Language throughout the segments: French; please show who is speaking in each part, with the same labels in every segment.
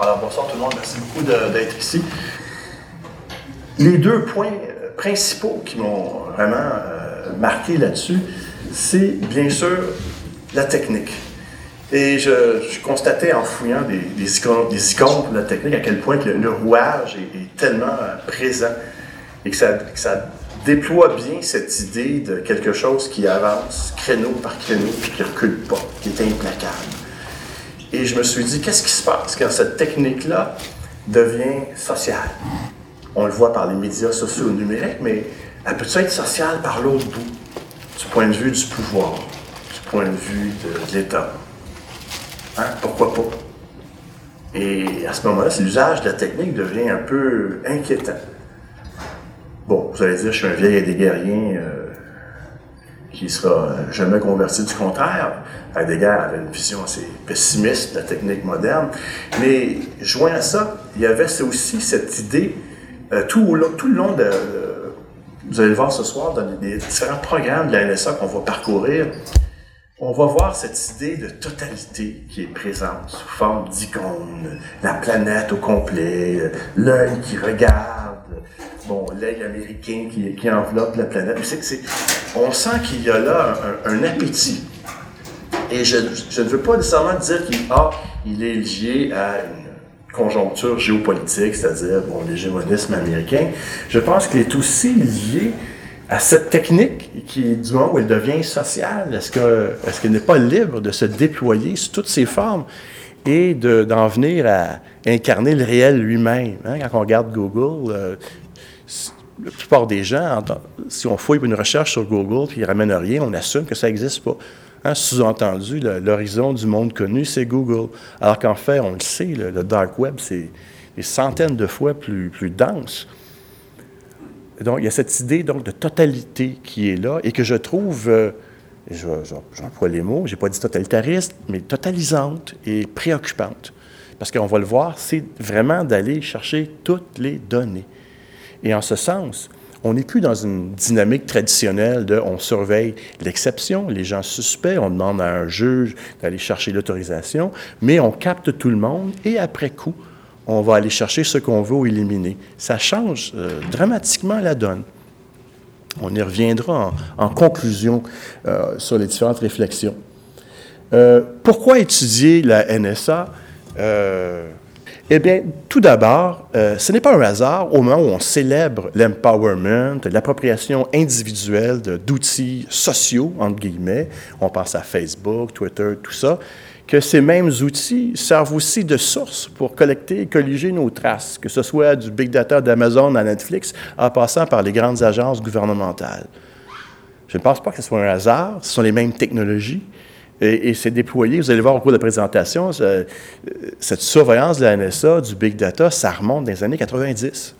Speaker 1: Alors, bonsoir tout le monde, merci beaucoup d'être ici. Les deux points euh, principaux qui m'ont vraiment euh, marqué là-dessus, c'est bien sûr la technique. Et je, constatais en fouillant des, icônes, des icônes de la technique à quel point le, rouage est, tellement euh, présent et que ça, que ça, déploie bien cette idée de quelque chose qui avance créneau par créneau puis qui recule pas, qui est implacable. Et je me suis dit, qu'est-ce qui se passe quand cette technique-là devient sociale? On le voit par les médias sociaux numériques, mais elle peut être sociale par l'autre bout, du point de vue du pouvoir, du point de vue de, l'État? Hein? Pourquoi pas? Et à ce moment-là, l'usage de la technique devient un peu inquiétant. Bon, vous allez dire, je suis un vieil guerriers. Euh, qui sera jamais converti. Du contraire, Heidegger avait une vision assez pessimiste de la technique moderne. Mais joint à ça, il y avait aussi cette idée, euh, tout, tout, le long de, Vous allez le voir ce soir dans les différents programmes de la NSA qu'on va parcourir. On va voir cette idée de totalité qui est présente sous forme d'icône, la planète au complet, l'œil qui regarde, bon, l'œil américain qui, qui, enveloppe la planète. on sent qu'il y a là un, appétit. Et je, ne veux pas nécessairement dire qu'il ah, il est lié à une conjoncture géopolitique, c'est-à-dire bon, l'hégémonisme américain. Je pense qu'il est aussi lié à cette technique qui, du moment où elle devient sociale, est-ce qu'elle est n'est pas libre de se déployer sous toutes ses formes? Et d'en venir à incarner le réel lui-même? Hein? Quand on regarde Google, euh, la plupart des gens, si on fouille une recherche sur Google et ils ne ramènent rien, on assume que ça n'existe pas. Hein, sous-entendu, l'horizon du monde connu, c'est Google. Alors qu'en fait, on le sait, le, dark web, c'est des centaines de fois plus, plus dense. donc, il y a cette idée donc, de totalité qui est là et que je trouve, euh, j'emploie les mots, je n'ai pas dit totalitariste, mais totalisante et préoccupante. Parce qu'on va le voir, c'est vraiment d'aller chercher toutes les données. Et en ce sens, on n'est plus dans une dynamique traditionnelle de on surveille l'exception, les gens suspects, on demande à un juge d'aller chercher l'autorisation, mais on capte tout le monde et après coup, on va aller chercher ce qu'on veut éliminer. Ça change euh, dramatiquement la donne. On y reviendra en, conclusion euh, sur les différentes réflexions. Euh, pourquoi étudier la NSA? Eh bien, tout d'abord, euh, ce n'est pas un hasard au moment où on célèbre l'empowerment, l'appropriation individuelle d'outils sociaux, entre guillemets, on pense à Facebook, Twitter, tout ça, que ces mêmes outils servent aussi de source pour collecter et colliger nos traces, que ce soit du big data d'Amazon à Netflix, en passant par les grandes agences gouvernementales. Je ne pense pas que ce soit un hasard, ce sont les mêmes technologies, et, c'est déployé, vous allez voir au cours de la présentation, cette surveillance de la NSA, du big data, ça remonte dans les années 90.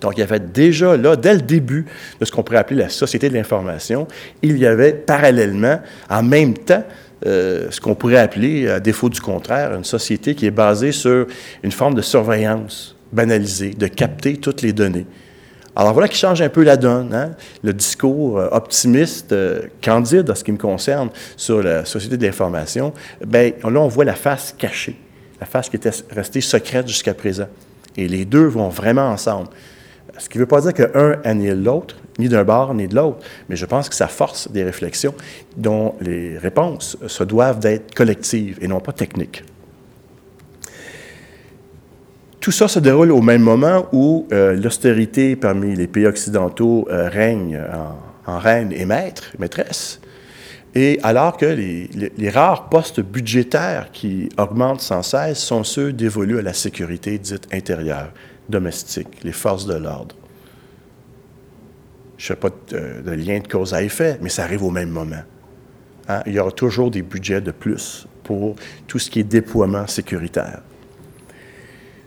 Speaker 1: Donc, il y avait déjà là, dès le début de ce qu'on pourrait appeler la société de l'information, il y avait parallèlement, en même temps, euh, ce qu'on pourrait appeler, à défaut du contraire, une société qui est basée sur une forme de surveillance banalisée, de capter toutes les données. Alors voilà qui change un peu la donne. Hein? Le discours euh, optimiste, euh, candide en ce qui me concerne sur la société de l'information, bien là on voit la face cachée, la face qui était restée secrète jusqu'à présent. Et les deux vont vraiment ensemble. Ce qui ne veut pas dire qu'un annule l'autre, ni d'un bord ni de l'autre, mais je pense que ça force des réflexions dont les réponses se doivent d'être collectives et non pas techniques. Tout ça se déroule au même moment où euh, l'austérité parmi les pays occidentaux euh, règne en, reine et maître, maîtresse, et alors que les, rares postes budgétaires qui augmentent sans cesse sont ceux dévolus à la sécurité dite intérieure, domestique, les forces de l'ordre. Je ne fais pas de, lien de cause à effet, mais ça arrive au même moment. Hein? Il y aura toujours des budgets de plus pour tout ce qui est déploiement sécuritaire.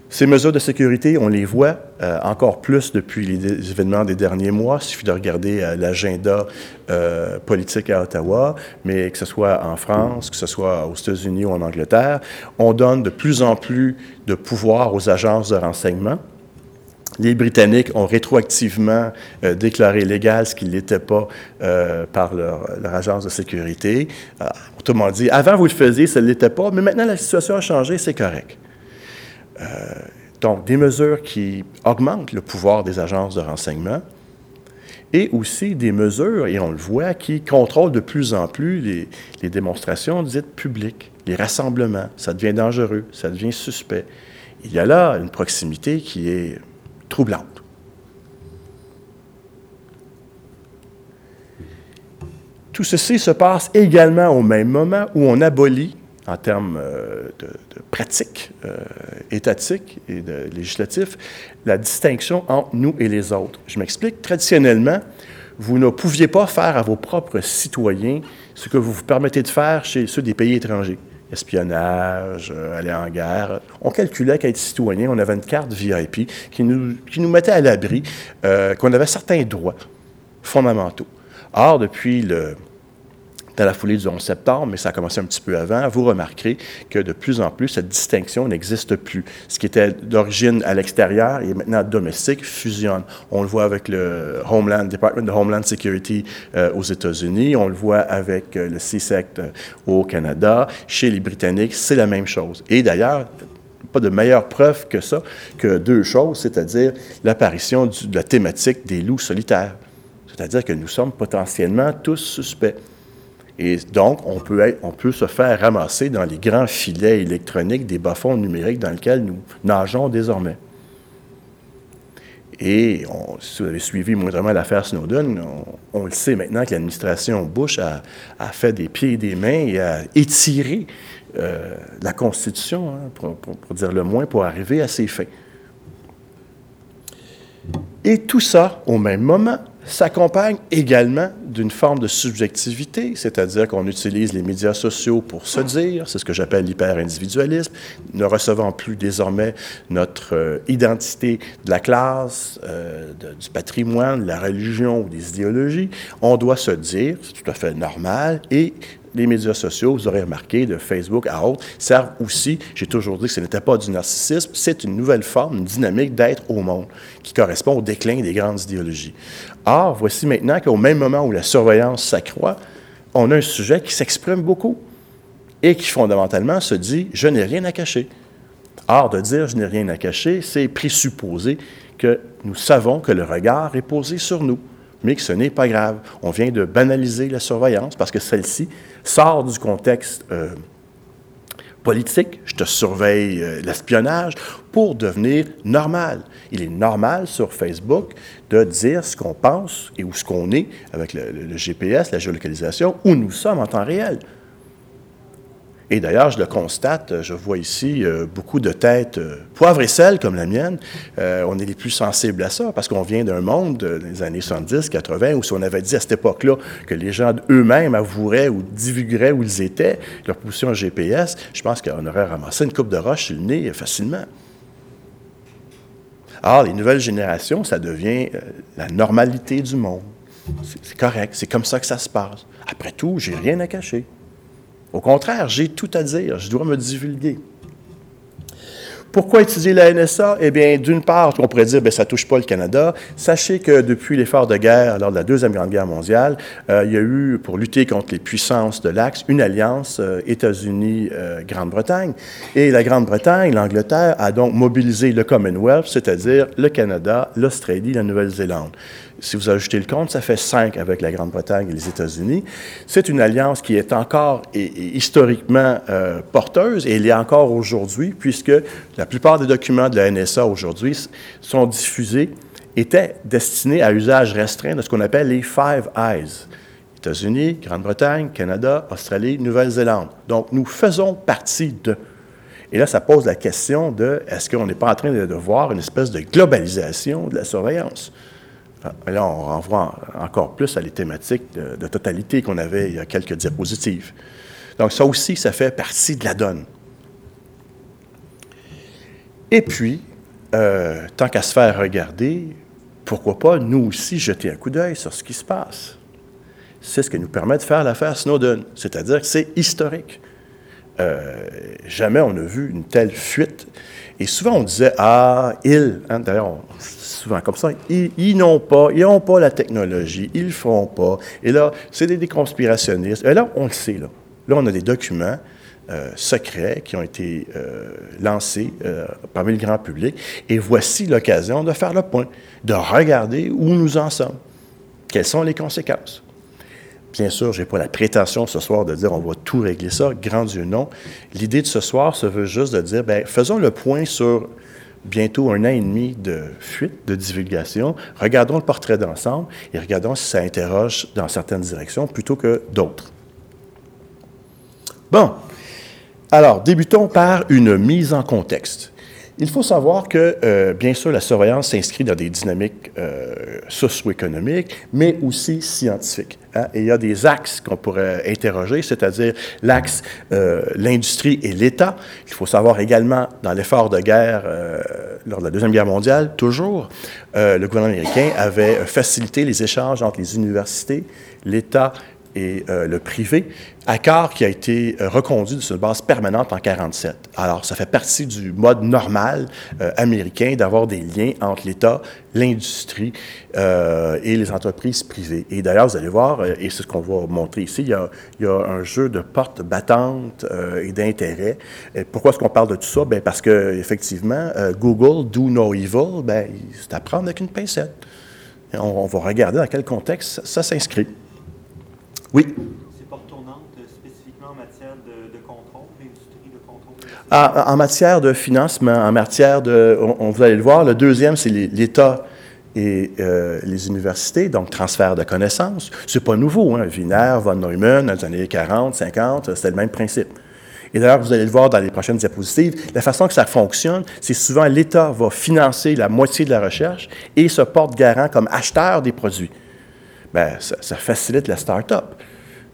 Speaker 1: Ces mesures de sécurité, on les voit euh, encore plus depuis les, événements des derniers mois. Il suffit de regarder euh, l'agenda euh, politique à Ottawa, mais que ce soit en France, que ce soit aux États-Unis ou en Angleterre, on donne de plus en plus de pouvoir aux agences de renseignement. Les Britanniques ont rétroactivement déclaré légal ce qui n'était pas par leur, leur, agence de sécurité. autrement dit, avant vous le faisiez, ça ne l'était pas, mais maintenant la situation a changé, c'est correct. Donc, des mesures qui augmentent le pouvoir des agences de renseignement et aussi des mesures, et on le voit, qui contrôlent de plus en plus les, les démonstrations dites publiques, les rassemblements. Ça devient dangereux, ça devient suspect. Il y a là une proximité qui est troublante. Tout ceci se passe également au même moment où on abolit en termes euh, de, pratique euh, étatique et de législatif, la distinction entre nous et les autres. Je m'explique. Traditionnellement, vous ne pouviez pas faire à vos propres citoyens ce que vous vous permettez de faire chez ceux des pays étrangers. Espionnage, euh, aller en guerre. On calculait qu'être citoyen, on avait une carte VIP qui nous, qui nous mettait à l'abri, qu'on avait certains droits fondamentaux. Or, depuis le, dans la foulée du 11 septembre, mais ça a commencé un petit peu avant, vous remarquerez que de plus en plus, cette distinction n'existe plus. Ce qui était d'origine à l'extérieur et maintenant domestique fusionne. On le voit avec le Homeland, Department of Homeland Security euh, aux États-Unis, on le voit avec euh, le CSEC e au Canada, chez les Britanniques, c'est la même chose. Et d'ailleurs, pas de meilleure preuve que ça, que deux choses, c'est-à-dire l'apparition de la thématique des loups solitaires. C'est-à-dire que nous sommes potentiellement tous suspects. Et donc, on peut, se faire ramasser dans les grands filets électroniques des bas-fonds numériques dans lesquels nous nageons désormais. Et si vous avez suivi moindrement l'affaire Snowden, on, le sait maintenant que l'administration Bush a, fait des pieds et des mains et a étiré euh, la Constitution, hein, pour, pour, dire le moins, pour arriver à ses fins. Et tout ça au même moment s'accompagne également d'une forme de subjectivité, c'est-à-dire qu'on utilise les médias sociaux pour se dire, c'est ce que j'appelle l'hyper-individualisme, ne recevant plus désormais notre euh, identité de la classe, euh, du patrimoine, de la religion ou des idéologies. On doit se dire, c'est tout à fait normal, et les médias sociaux, vous aurez remarqué, de Facebook à autres, servent aussi, j'ai toujours dit que ce n'était pas du narcissisme, c'est une nouvelle forme, une dynamique d'être au monde qui correspond au déclin des grandes idéologies. Or, voici maintenant qu'au même moment où la surveillance s'accroît, on a un sujet qui s'exprime beaucoup et qui fondamentalement se dit Je n'ai rien à cacher. Or, de dire Je n'ai rien à cacher, c'est présupposer que nous savons que le regard est posé sur nous, mais que ce n'est pas grave. On vient de banaliser la surveillance parce que celle-ci sort du contexte euh, politique, je te surveille euh, l'espionnage, pour devenir normal. Il est normal sur Facebook de dire ce qu'on pense et où ce qu'on est avec le, GPS, la géolocalisation, où nous sommes en temps réel. Et d'ailleurs, je le constate, je vois ici euh, beaucoup de têtes euh, poivre et sel comme la mienne. Euh, on est les plus sensibles à ça parce qu'on vient d'un monde des années 70, 80 où si on avait dit à cette époque-là que les gens eux-mêmes avoueraient ou divulgueraient où ils étaient, leur position GPS, je pense qu'on aurait ramassé une coupe de roche sur le nez facilement. Alors, les nouvelles générations, ça devient la normalité du monde. C'est correct, c'est comme ça que ça se passe. Après tout, j'ai rien à cacher. Au contraire, j'ai tout à dire, je dois me divulguer. Pourquoi étudier la NSA? Eh bien, d'une part, on pourrait dire ben, ça ne touche pas le Canada. Sachez que depuis l'effort de guerre, lors de la Deuxième Grande Guerre mondiale, euh, il y a eu, pour lutter contre les puissances de l'Axe, une alliance euh, États-Unis-Grande-Bretagne. Et la Grande-Bretagne, l'Angleterre, a donc mobilisé le Commonwealth, c'est-à-dire le Canada, l'Australie, la Nouvelle-Zélande. Si vous ajoutez le compte, ça fait cinq avec la Grande-Bretagne et les États-Unis. C'est une alliance qui est encore et, historiquement euh, porteuse et elle est encore aujourd'hui, puisque la plupart des documents de la NSA aujourd'hui sont diffusés, étaient destinés à usage restreint de ce qu'on appelle les Five Eyes. États-Unis, Grande-Bretagne, Canada, Australie, Nouvelle-Zélande. Donc, nous faisons partie de. Et là, ça pose la question de est-ce qu'on n'est pas en train de voir une espèce de globalisation de la surveillance? Ah, là, on renvoie encore plus à les thématiques de, totalité qu'on avait il y a quelques diapositives. Donc ça aussi, ça fait partie de la donne. Et puis, euh, tant qu'à se faire regarder, pourquoi pas nous aussi jeter un coup d'œil sur ce qui se passe? C'est ce qui nous permet de faire l'affaire Snowden, c'est-à-dire que c'est historique. Euh, jamais on a vu une telle fuite. Et souvent on disait, ah, il, hein, d'ailleurs, souvent comme ça. Ils, n'ont pas, ils n'ont pas la technologie, ils ne le feront pas. Et là, c'est des, conspirationnistes. Et là, on le sait, là. Là, on a des documents secrets qui ont été lancés parmi le grand public. Et voici l'occasion de faire le point, de regarder où nous en sommes. Quelles sont les conséquences? Bien sûr, je n'ai pas la prétention ce soir de dire on va tout régler ça, grand Dieu non. L'idée de ce soir se veut juste de dire, bien, faisons le point sur bientôt un an et demi de fuite, de divulgation. Regardons le portrait d'ensemble et regardons si ça interroge dans certaines directions plutôt que d'autres. Bon, alors débutons par une mise en contexte. Il faut savoir que, euh, bien sûr, la surveillance s'inscrit dans des dynamiques euh, socio-économiques, mais aussi scientifiques. Hein. Il y a des axes qu'on pourrait interroger, c'est-à-dire l'axe euh, l'industrie et l'État. Il faut savoir également, dans l'effort de guerre lors de la Deuxième Guerre mondiale, toujours, le gouvernement américain avait facilité les échanges entre les universités, l'État et euh, le privé, accord qui a été euh, reconduit sur une base permanente en 1947. Alors, ça fait partie du mode normal euh, américain d'avoir des liens entre l'État, l'industrie et les entreprises privées. Et d'ailleurs, vous allez voir, et c'est ce qu'on va montrer ici, il y a, un jeu de portes battantes et d'intérêt. Pourquoi est-ce qu'on parle de tout ça? Bien, parce que effectivement, Google, Do No Evil, bien, c'est à prendre avec une pincette. On va regarder dans quel contexte ça s'inscrit. Oui.
Speaker 2: C'est pas tournante euh, spécifiquement en matière de, contrôle, l'industrie de contrôle?
Speaker 1: Ah, en matière de financement, en matière de. On, vous allez le voir, le deuxième, c'est l'État et euh, les universités, donc transfert de connaissances. C'est pas nouveau, hein. Wiener, von Neumann, dans les années 40, 50, c'était le même principe. Et d'ailleurs, vous allez le voir dans les prochaines diapositives, la façon que ça fonctionne, c'est souvent l'État va financer la moitié de la recherche et se porte garant comme acheteur des produits. Bien, ça, facilite la start-up.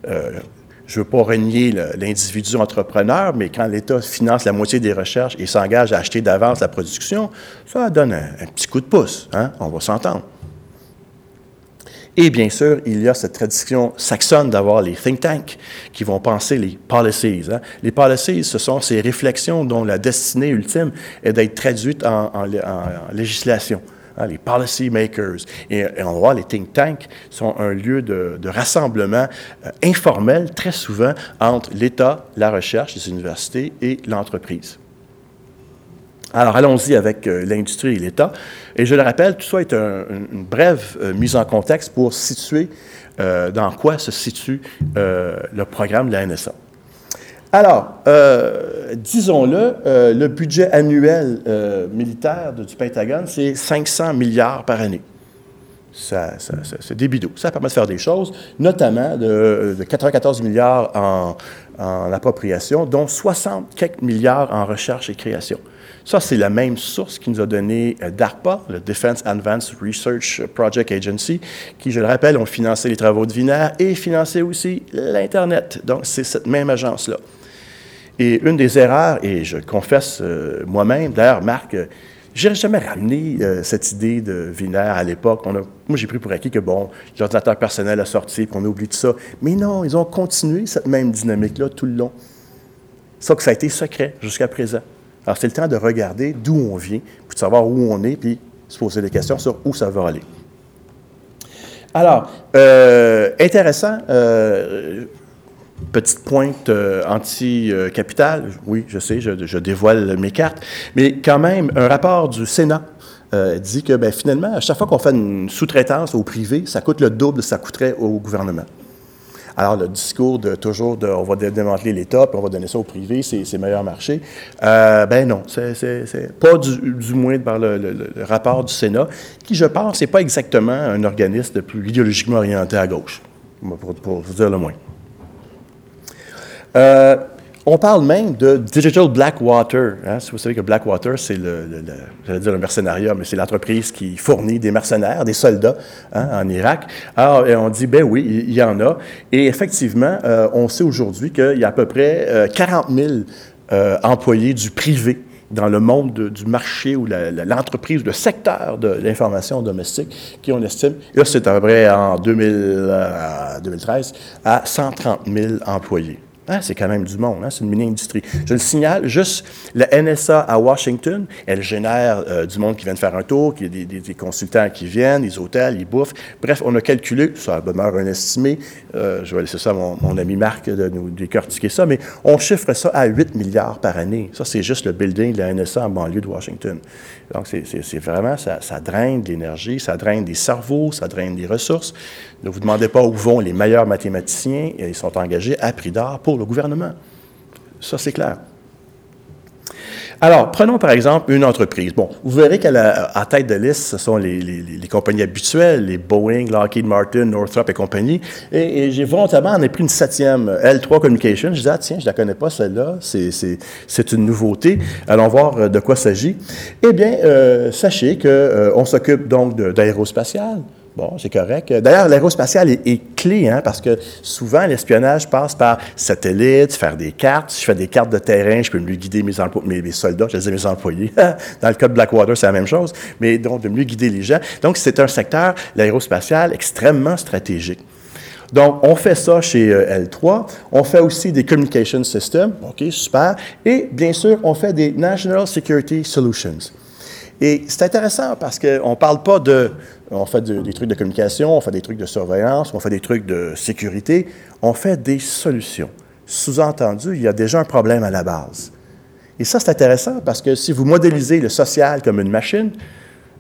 Speaker 1: Euh, je ne veux pas renier l'individu entrepreneur, mais quand l'État finance la moitié des recherches et s'engage à acheter d'avance la production, ça donne un, petit coup de pouce. Hein? On va s'entendre. Et bien sûr, il y a cette tradition saxonne d'avoir les think tanks qui vont penser les policies. Hein? Les policies, ce sont ces réflexions dont la destinée ultime est d'être traduite en législation. Hein, les policy makers. Et, on va voir, les think tanks sont un lieu de, rassemblement euh, informel, très souvent, entre l'État, la recherche, les universités et l'entreprise. Alors, allons-y avec euh, l'industrie et l'État. Et je le rappelle, tout ça est une brève euh, mise en contexte pour situer dans quoi se situe le programme de la NSA. Alors, euh, disons-le, euh, le budget annuel euh, militaire du Pentagone, c'est 500 milliards par année. C'est des bidoux. Ça permet de faire des choses, notamment de, 94 milliards en, appropriation, dont 60 quelques milliards en recherche et création. Ça, c'est la même source qui nous a donné DARPA, le Defense Advanced Research Project Agency, qui, je le rappelle, ont financé les travaux de Wiener et financé aussi l'Internet. Donc, c'est cette même agence-là. Et une des erreurs, et je confesse euh, moi-même, d'ailleurs, Marc, euh, je n'ai jamais ramené euh, cette idée de Wiener à l'époque. moi, j'ai pris pour acquis que, bon, l'ordinateur personnel a sorti, qu'on oublie tout ça. Mais non, ils ont continué cette même dynamique-là tout le long. Ça que ça a été secret jusqu'à présent. Alors, c'est le temps de regarder d'où on vient, puis de savoir où on est, puis se poser des questions sur où ça va aller. Alors, intéressant, petite pointe euh, anti-capitale, oui, je sais, je, dévoile mes cartes, mais quand même, un rapport du Sénat euh, dit que ben, finalement, à chaque fois qu'on fait une sous-traitance au privé, ça coûte le double de ça coûterait au gouvernement. Alors, le discours de toujours de on va démanteler l'État, puis on va donner ça au privé, c'est meilleur marché. Euh, ben non, c'est pas du, moins par le, rapport du Sénat, qui, je pense, n'est pas exactement un organisme plus idéologiquement orienté à gauche, pour vous dire le moins. Euh, on parle même de Digital Blackwater. Hein. Si vous savez que Blackwater, c'est le, le, le mercenariat, mais c'est l'entreprise qui fournit des mercenaires, des soldats hein, en Irak. Alors, on dit, ben oui, il y, en a. Et effectivement, euh, on sait aujourd'hui qu'il y a à peu près 40 euh, 000 employés du privé dans le monde du marché ou l'entreprise, le secteur de l'information domestique, qui on estime, là c'est à peu près en 2013, à 130 000 employés. Hein, c'est quand même du monde, hein, c'est une mini-industrie. Je le signale, juste la NSA à Washington, elle génère euh, du monde qui vient de faire un tour, qui, des, des, consultants qui viennent, des hôtels, ils bouffent. Bref, on a calculé, ça demeure un estimé, euh, je vais laisser ça à mon, mon, ami Marc de nous décortiquer ça, mais on chiffre ça à 8 milliards par année. Ça, c'est juste le building de la NSA en banlieue de Washington. Donc, c'est vraiment, ça, ça draine de l'énergie, ça draine des cerveaux, ça draine des ressources. Ne vous demandez pas où vont les meilleurs mathématiciens, ils sont engagés à prix d'or pour le gouvernement. Ça, c'est clair. Alors, prenons par exemple une entreprise. Bon, vous verrez qu'à la tête de liste, ce sont les, compagnies habituelles, les Boeing, Lockheed Martin, Northrop et compagnie. Et, j'ai volontairement en ai pris une septième, L3 Communication. Je disais, ah tiens, je ne la connais pas celle-là, c'est une nouveauté. Allons voir euh, de quoi s'agit. Eh bien, euh, sachez qu'on euh, s'occupe donc d'aérospatial, Bon, c'est correct. D'ailleurs, l'aérospatial est, clé, hein, parce que souvent, l'espionnage passe par satellite, faire des cartes. Si je fais des cartes de terrain, je peux mieux guider mes, soldats, je disais mes employés. Dans le cas de Blackwater, c'est la même chose, mais donc de mieux guider les gens. Donc, c'est un secteur, l'aérospatial, extrêmement stratégique. Donc, on fait ça chez euh, L3. On fait aussi des communication systems. OK, super. Et bien sûr, on fait des National Security Solutions. Et c'est intéressant parce qu'on ne parle pas de on fait des trucs de communication, on fait des trucs de surveillance, on fait des trucs de sécurité, on fait des solutions. Sous-entendu, il y a déjà un problème à la base. Et ça, c'est intéressant parce que si vous modélisez le social comme une machine,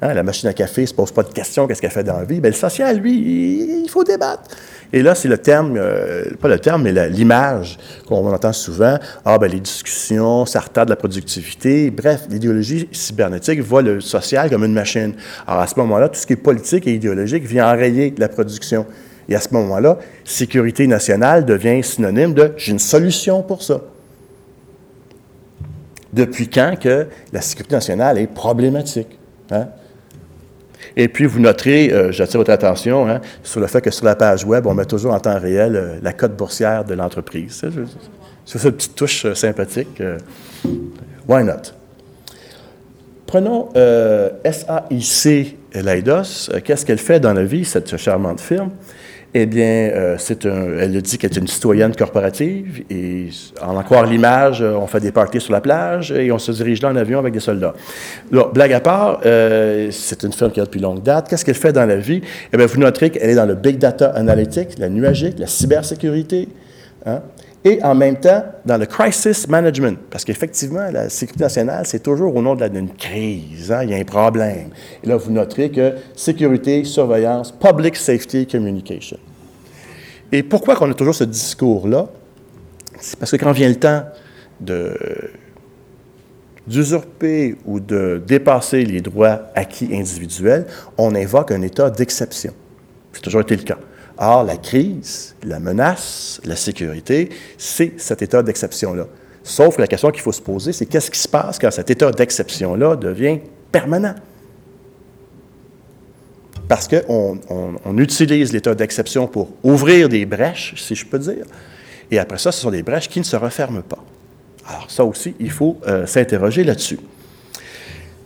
Speaker 1: hein, la machine à café ne se pose pas de questions, qu'est-ce qu'elle fait dans la vie, bien, le social, lui, il faut débattre. Et là, c'est le terme, euh, pas le terme, mais l'image qu'on entend souvent. Ah, ben les discussions, ça retarde la productivité. Bref, l'idéologie cybernétique voit le social comme une machine. Alors, à ce moment-là, tout ce qui est politique et idéologique vient enrayer la production. Et à ce moment-là, sécurité nationale devient synonyme de j'ai une solution pour ça. Depuis quand que la sécurité nationale est problématique? Hein? Et puis, vous noterez, euh, j'attire votre attention hein, sur le fait que sur la page Web, on met toujours en temps réel euh, la cote boursière de l'entreprise. C'est cette petite touche euh, sympathique. why not? Prenons SAIC Leidos. Qu'est-ce qu'elle fait dans la vie, cette charmante firme? Eh bien, euh, c'est elle dit qu'elle est une citoyenne corporative et en encore l'image, euh, on fait des parties sur la plage et on se dirige là en avion avec des soldats. Alors, blague à part, euh, c'est une firme qui a depuis longue date. Qu'est-ce qu'elle fait dans la vie? Eh bien, vous noterez qu'elle est dans le big data analytics, la nuagique, la cybersécurité. Hein? Et en même temps dans le crisis management, parce qu'effectivement, la sécurité nationale, c'est toujours au nom d'une crise, hein, il y a un problème. Et là, vous noterez que sécurité, surveillance, public safety communication. Et pourquoi qu'on a toujours ce discours-là? C'est parce que quand vient le temps d'usurper ou de dépasser les droits acquis individuels, on invoque un état d'exception. C'est toujours été le cas. Or, la crise, la menace, la sécurité, c'est cet état d'exception-là. Sauf que la question qu'il faut se poser, c'est qu'est-ce qui se passe quand cet état d'exception-là devient permanent? Parce qu'on on, utilise l'état d'exception pour ouvrir des brèches, si je peux dire, et après ça, ce sont des brèches qui ne se referment pas. Alors ça aussi, il faut euh, s'interroger là-dessus.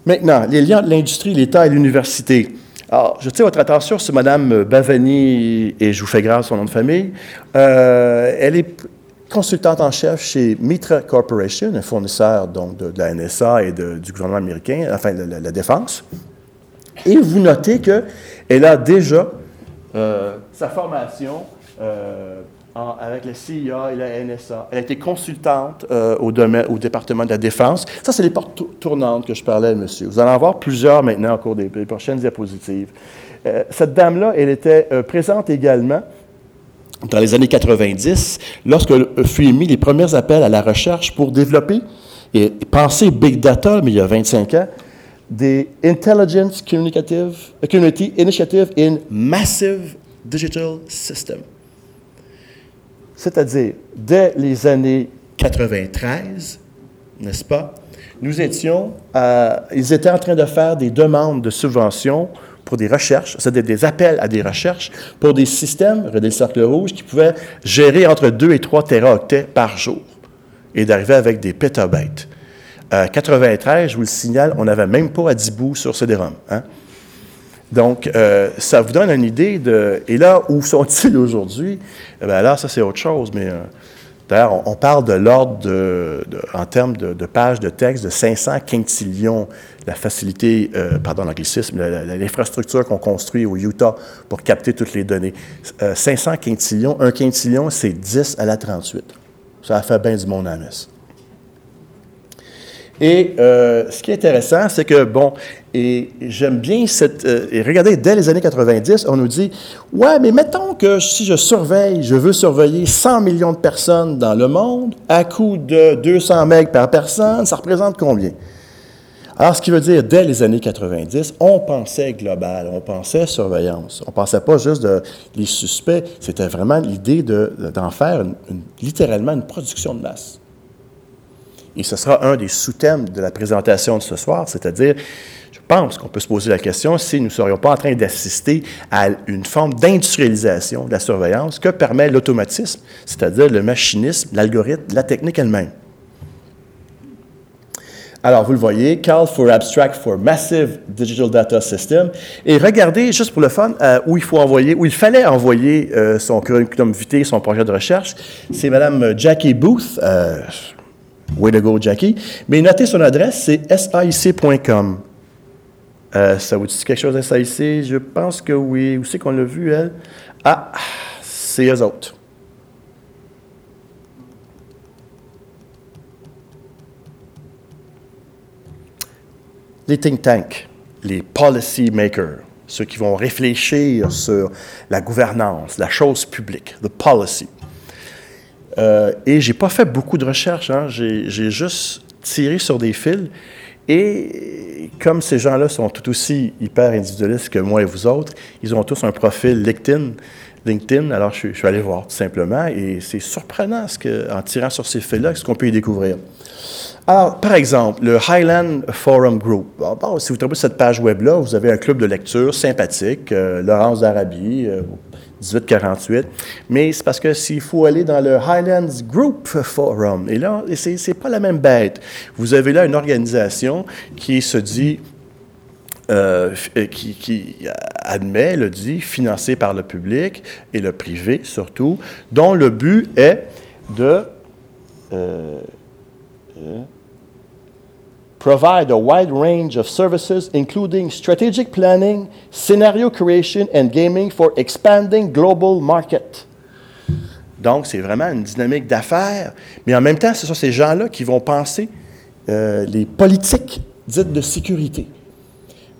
Speaker 1: Maintenant, les liens de l'industrie, l'État et l'université. Alors, je tiens votre attention sur Mme Bavani, et je vous fais grâce son nom de famille. Euh, elle est consultante en chef chez Mitra Corporation, un fournisseur donc, de, la NSA et du gouvernement américain, enfin de la, défense. Et vous notez qu'elle a déjà euh, sa formation euh, avec la CIA et la NSA. Elle a été consultante euh, au, domaine, au département de la Défense. Ça, c'est les portes tournantes que je parlais, monsieur. Vous allez en voir plusieurs maintenant au cours des, prochaines diapositives. Euh, cette dame-là, elle était euh, présente également dans les années 90, lorsque fut émis les premiers appels à la recherche pour développer et penser Big Data, mais il y a 25 ans, des Intelligence Community Initiative in Massive Digital System c'est-à-dire dès les années 93, n'est-ce pas, nous étions, ils étaient en train de faire des demandes de subventions pour des recherches, c'est-à-dire des appels à des recherches pour des systèmes, des cercles rouges, qui pouvaient gérer entre 2 et 3 téraoctets par jour et d'arriver avec des pétabytes. En 93, je vous le signale, on n'avait même pas à 10 bouts sur CD-ROM. Hein? Donc, euh, ça vous donne une idée de... Et là, où sont-ils aujourd'hui? Eh bien là, ça, c'est autre chose, mais euh, D'ailleurs, on, parle de l'ordre en termes de, pages de texte de 500 quintillions. La facilité, euh, pardon, l'anglicisme, l'infrastructure qu'on construit au Utah pour capter toutes les données. 500 quintillions, un quintillion, c'est 10 à la 38. Ça a fait bien du monde à la. Et euh, ce qui est intéressant, c'est que, bon, et j'aime bien cette. Euh, et regardez, dès les années 90, on nous dit Ouais, mais mettons que si je surveille, je veux surveiller 100 millions de personnes dans le monde, à coût de 200 MB par personne, ça représente combien alors, ce qui veut dire, dès les années 90, on pensait global, on pensait surveillance. On pensait pas juste les suspects, c'était vraiment l'idée d'en faire littéralement une production de masse. Et ce sera un des sous-thèmes de la présentation de ce soir, c'est-à-dire, je pense qu'on peut se poser la question si nous ne serions pas en train d'assister à une forme d'industrialisation de la surveillance que permet l'automatisme, c'est-à-dire le machinisme, l'algorithme, la technique elle-même. Alors, vous le voyez, Call for Abstract for Massive Digital Data System. Et regardez, juste pour le fun, euh, où il faut envoyer, où il fallait envoyer euh, son curriculum vitae, son projet de recherche. C'est Mme Jackie Booth. Euh, Way to go, Jackie. Mais notez son adresse, c'est SAIC.com. Euh, ça vous dit quelque chose, SAIC? Je pense que oui. Où c'est qu'on l'a vu, elle? Ah, c'est eux autres. Les think tanks, les policy makers, ceux qui vont réfléchir sur la gouvernance, la chose publique, the policy. Euh, et j'ai pas fait beaucoup de recherches. Hein. J'ai juste tiré sur des fils. Et comme ces gens-là sont tout aussi hyper individualistes que moi et vous autres, ils ont tous un profil LinkedIn. LinkedIn, alors je, suis allé voir tout simplement, et c'est surprenant ce que, en tirant sur ces fils-là, ce qu'on peut y découvrir. Alors, par exemple, le Highland Forum Group. Bon, si vous trouvez cette page web-là, vous avez un club de lecture sympathique, euh, Laurence d'Arabie, euh, 1848. Mais c'est parce que s'il faut aller dans le Highlands Group Forum, et là, c'est n'est pas la même bête. Vous avez là une organisation qui se dit euh, qui, admet, le dit, financée par le public et le privé surtout, dont le but est de euh, euh, provide a wide range of services, including strategic planning, scenario creation, and gaming for expanding global market. Donc, c'est vraiment une dynamique d'affaires, mais en même temps, ce sont ces gens-là qui vont penser euh, les politiques dites de sécurité.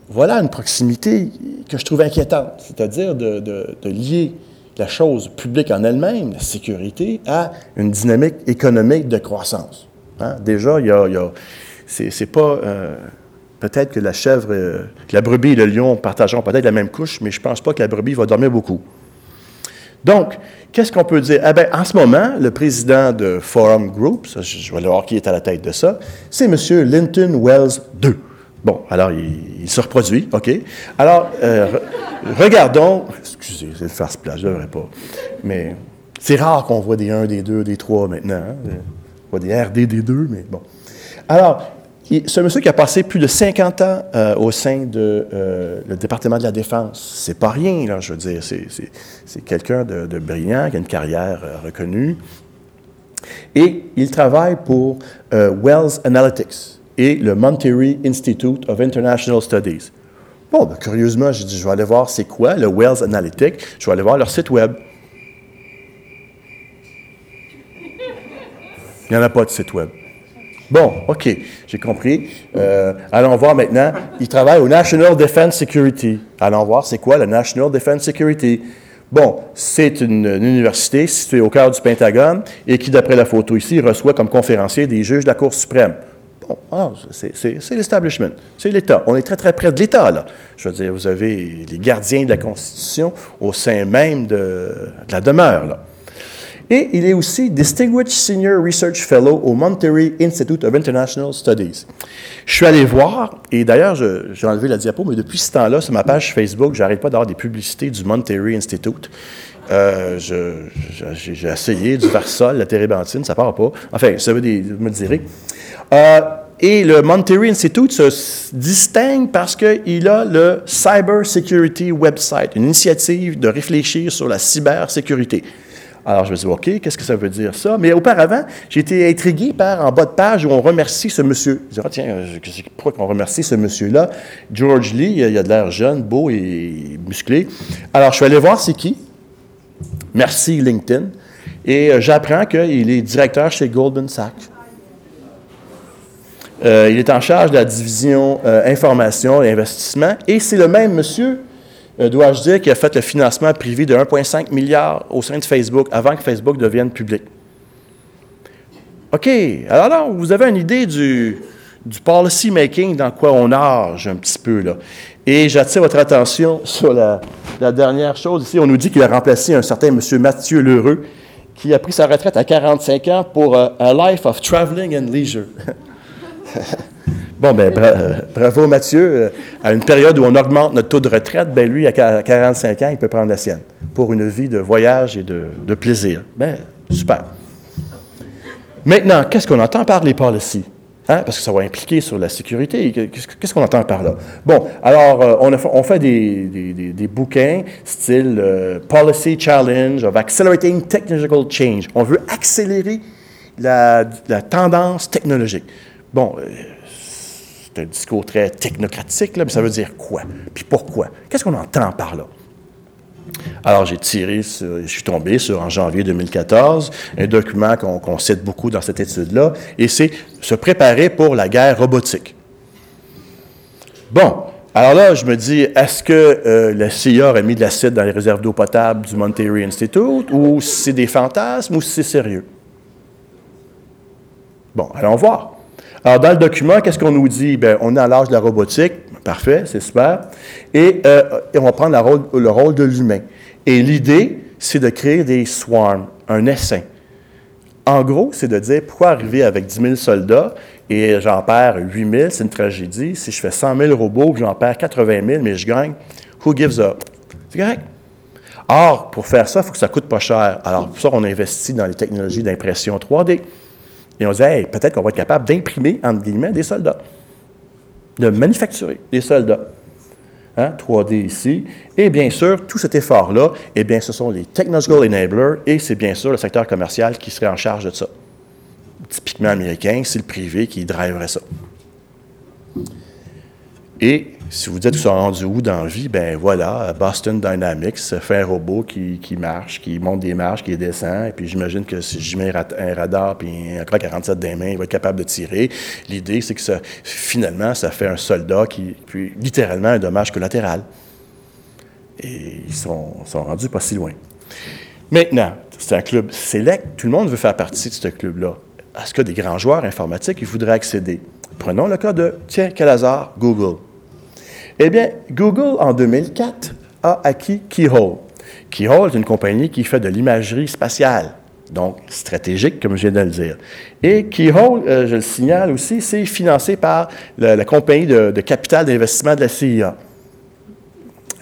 Speaker 1: Voilà une proximité que je trouve inquiétante, c'est-à-dire de, de, lier la chose publique en elle-même, la sécurité, à une dynamique économique de croissance. Hein? Déjà, il y a, il y a c'est pas. Euh, peut-être que la chèvre, euh, la brebis et le lion partageront peut-être la même couche, mais je ne pense pas que la brebis va dormir beaucoup. Donc, qu'est-ce qu'on peut dire? Eh bien, en ce moment, le président de Forum Group, je, vais voir qui est à la tête de ça, c'est M. Linton Wells II. Bon, alors, il, se reproduit, OK? Alors, euh, regardons. Excusez, c'est une farce plage, je ne devrais pas. Mais c'est rare qu'on voit des 1, des 2, des 3 maintenant. Hein? On voit des RD, des 2, mais bon. Alors, c'est un monsieur qui a passé plus de 50 ans euh, au sein du euh, département de la Défense. C'est pas rien, là, je veux dire. C'est quelqu'un de, brillant, qui a une carrière euh, reconnue. Et il travaille pour Wells Analytics et le Monterey Institute of International Studies. Bon, ben, curieusement, j'ai dit, je vais aller voir c'est quoi le Wells Analytics. Je vais aller voir leur site web. Il n'y en a pas de site web. Bon, OK, j'ai compris. Euh, allons voir maintenant. Il travaille au National Defense Security. Allons voir, c'est quoi le National Defense Security? Bon, c'est une, université située au cœur du Pentagone et qui, d'après la photo ici, reçoit comme conférencier des juges de la Cour suprême. Bon, ah, c'est l'establishment, c'est l'État. On est très, très près de l'État, là. Je veux dire, vous avez les gardiens de la Constitution au sein même de la demeure, là. Et il est aussi Distinguished Senior Research Fellow au Monterey Institute of International Studies. Je suis allé voir, et d'ailleurs, j'ai enlevé la diapo, mais depuis ce temps-là, sur ma page Facebook, j'arrête pas d'avoir des publicités du Monterey Institute. Euh, j'ai essayé du Varsol, la térébenthine, ça part pas. Enfin, ça veut dire, vous me direz. Euh, et le Monterey Institute se distingue parce qu'il a le Cyber Security Website, une initiative de réfléchir sur la cybersécurité. Alors, je me dis, OK, qu'est-ce que ça veut dire ça? Mais auparavant, j'ai été intrigué par en bas de page où on remercie ce monsieur. Je dis, ah, tiens, pourquoi qu'on remercie ce monsieur-là? George Lee, il a de l'air jeune, beau et musclé. Alors, je suis allé voir c'est qui. Merci LinkedIn. Et euh, j'apprends qu'il est directeur chez Goldman Sachs. Euh, il est en charge de la division euh, information et investissement. Et c'est le même monsieur, dois-je dire, qui a fait le financement privé de 1,5 milliard au sein de Facebook avant que Facebook devienne public? OK. Alors vous avez une idée du, du policy making dans quoi on nage un petit peu là. Et j'attire votre attention sur la, dernière chose ici. On nous dit qu'il a remplacé un certain M. Mathieu Lheureux, qui a pris sa retraite à 45 ans pour euh, a life of traveling and leisure. bon, ben, euh, bravo Mathieu. Euh, à une période où on augmente notre taux de retraite, ben lui, à 45 ans, il peut prendre la sienne pour une vie de voyage et de, plaisir. Ben, super. Maintenant, qu'est-ce qu'on entend par les policies? Hein, parce que ça va impliquer sur la sécurité. Qu'est-ce qu'on entend par là? Bon, alors, euh, on, fait des, bouquins style Policy Challenge of Accelerating Technological Change. On veut accélérer la, tendance technologique. Bon, euh, c'est un discours très technocratique, là, mais ça veut dire quoi? Puis pourquoi? Qu'est-ce qu'on entend par là? Alors, j'ai tiré, je suis tombé sur, en janvier 2014, un document qu'on cite beaucoup dans cette étude-là, et c'est se préparer pour la guerre robotique. Bon, alors là, je me dis, est-ce que euh, la CIA a mis de l'acide dans les réserves d'eau potable du Monterey Institute, ou c'est des fantasmes, ou c'est sérieux? Bon, allons voir. Alors, dans le document, qu'est-ce qu'on nous dit? Bien, on est à l'âge de la robotique. Parfait, c'est super. Et, euh, on va prendre le rôle de l'humain. Et l'idée, c'est de créer des swarms, un essaim. En gros, c'est de dire pourquoi arriver avec 10 000 soldats et j'en perds 8 000, c'est une tragédie. Si je fais 100 000 robots j'en perds 80 000, mais je gagne, who gives up? C'est correct. Or, pour faire ça, il faut que ça coûte pas cher. Alors, pour ça, on investit dans les technologies d'impression 3D. Et on dit, hey, peut-être qu'on va être capable d'imprimer, entre guillemets, des soldats, de manufacturer des soldats. 3D hein, ici. Et bien sûr, tout cet effort-là, eh bien, ce sont les technological enablers et c'est bien sûr le secteur commercial qui serait en charge de ça. Typiquement américain, c'est le privé qui driverait ça. Et si vous dites qu'ils sont rendus où dans la vie, ben voilà, Boston Dynamics fait un robot qui, marche, qui monte des marches, qui descend, et puis j'imagine que si je mets un radar puis un AK-47 des mains, il va être capable de tirer. L'idée, c'est que ça, finalement, ça fait un soldat qui, puis littéralement un dommage collatéral. Et ils sont, sont rendus pas si loin. Maintenant, c'est un club select, tout le monde veut faire partie de ce club-là. Est-ce que des grands joueurs informatiques, ils voudraient accéder? Prenons le cas de, tiens, quel hasard, Google. Eh bien, Google, en 2004, a acquis Keyhole. Keyhole est une compagnie qui fait de l'imagerie spatiale, donc stratégique, comme je viens de le dire. Et Keyhole, euh, je le signale aussi, c'est financé par la, compagnie de, capital d'investissement de la CIA.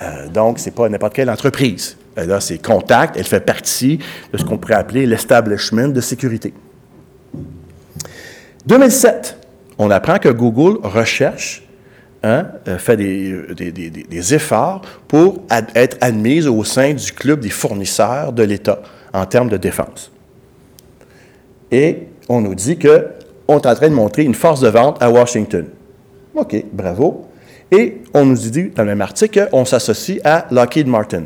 Speaker 1: Euh, donc, ce n'est pas n'importe quelle entreprise. Euh, là, c'est Contact, elle fait partie de ce qu'on pourrait appeler l'establishment de sécurité. 2007, on apprend que Google recherche Hein, euh, fait des, efforts pour être admise au sein du club des fournisseurs de l'État en termes de défense. Et on nous dit qu'on est en train de montrer une force de vente à Washington. OK, bravo. Et on nous dit dans le même article qu'on s'associe à Lockheed Martin.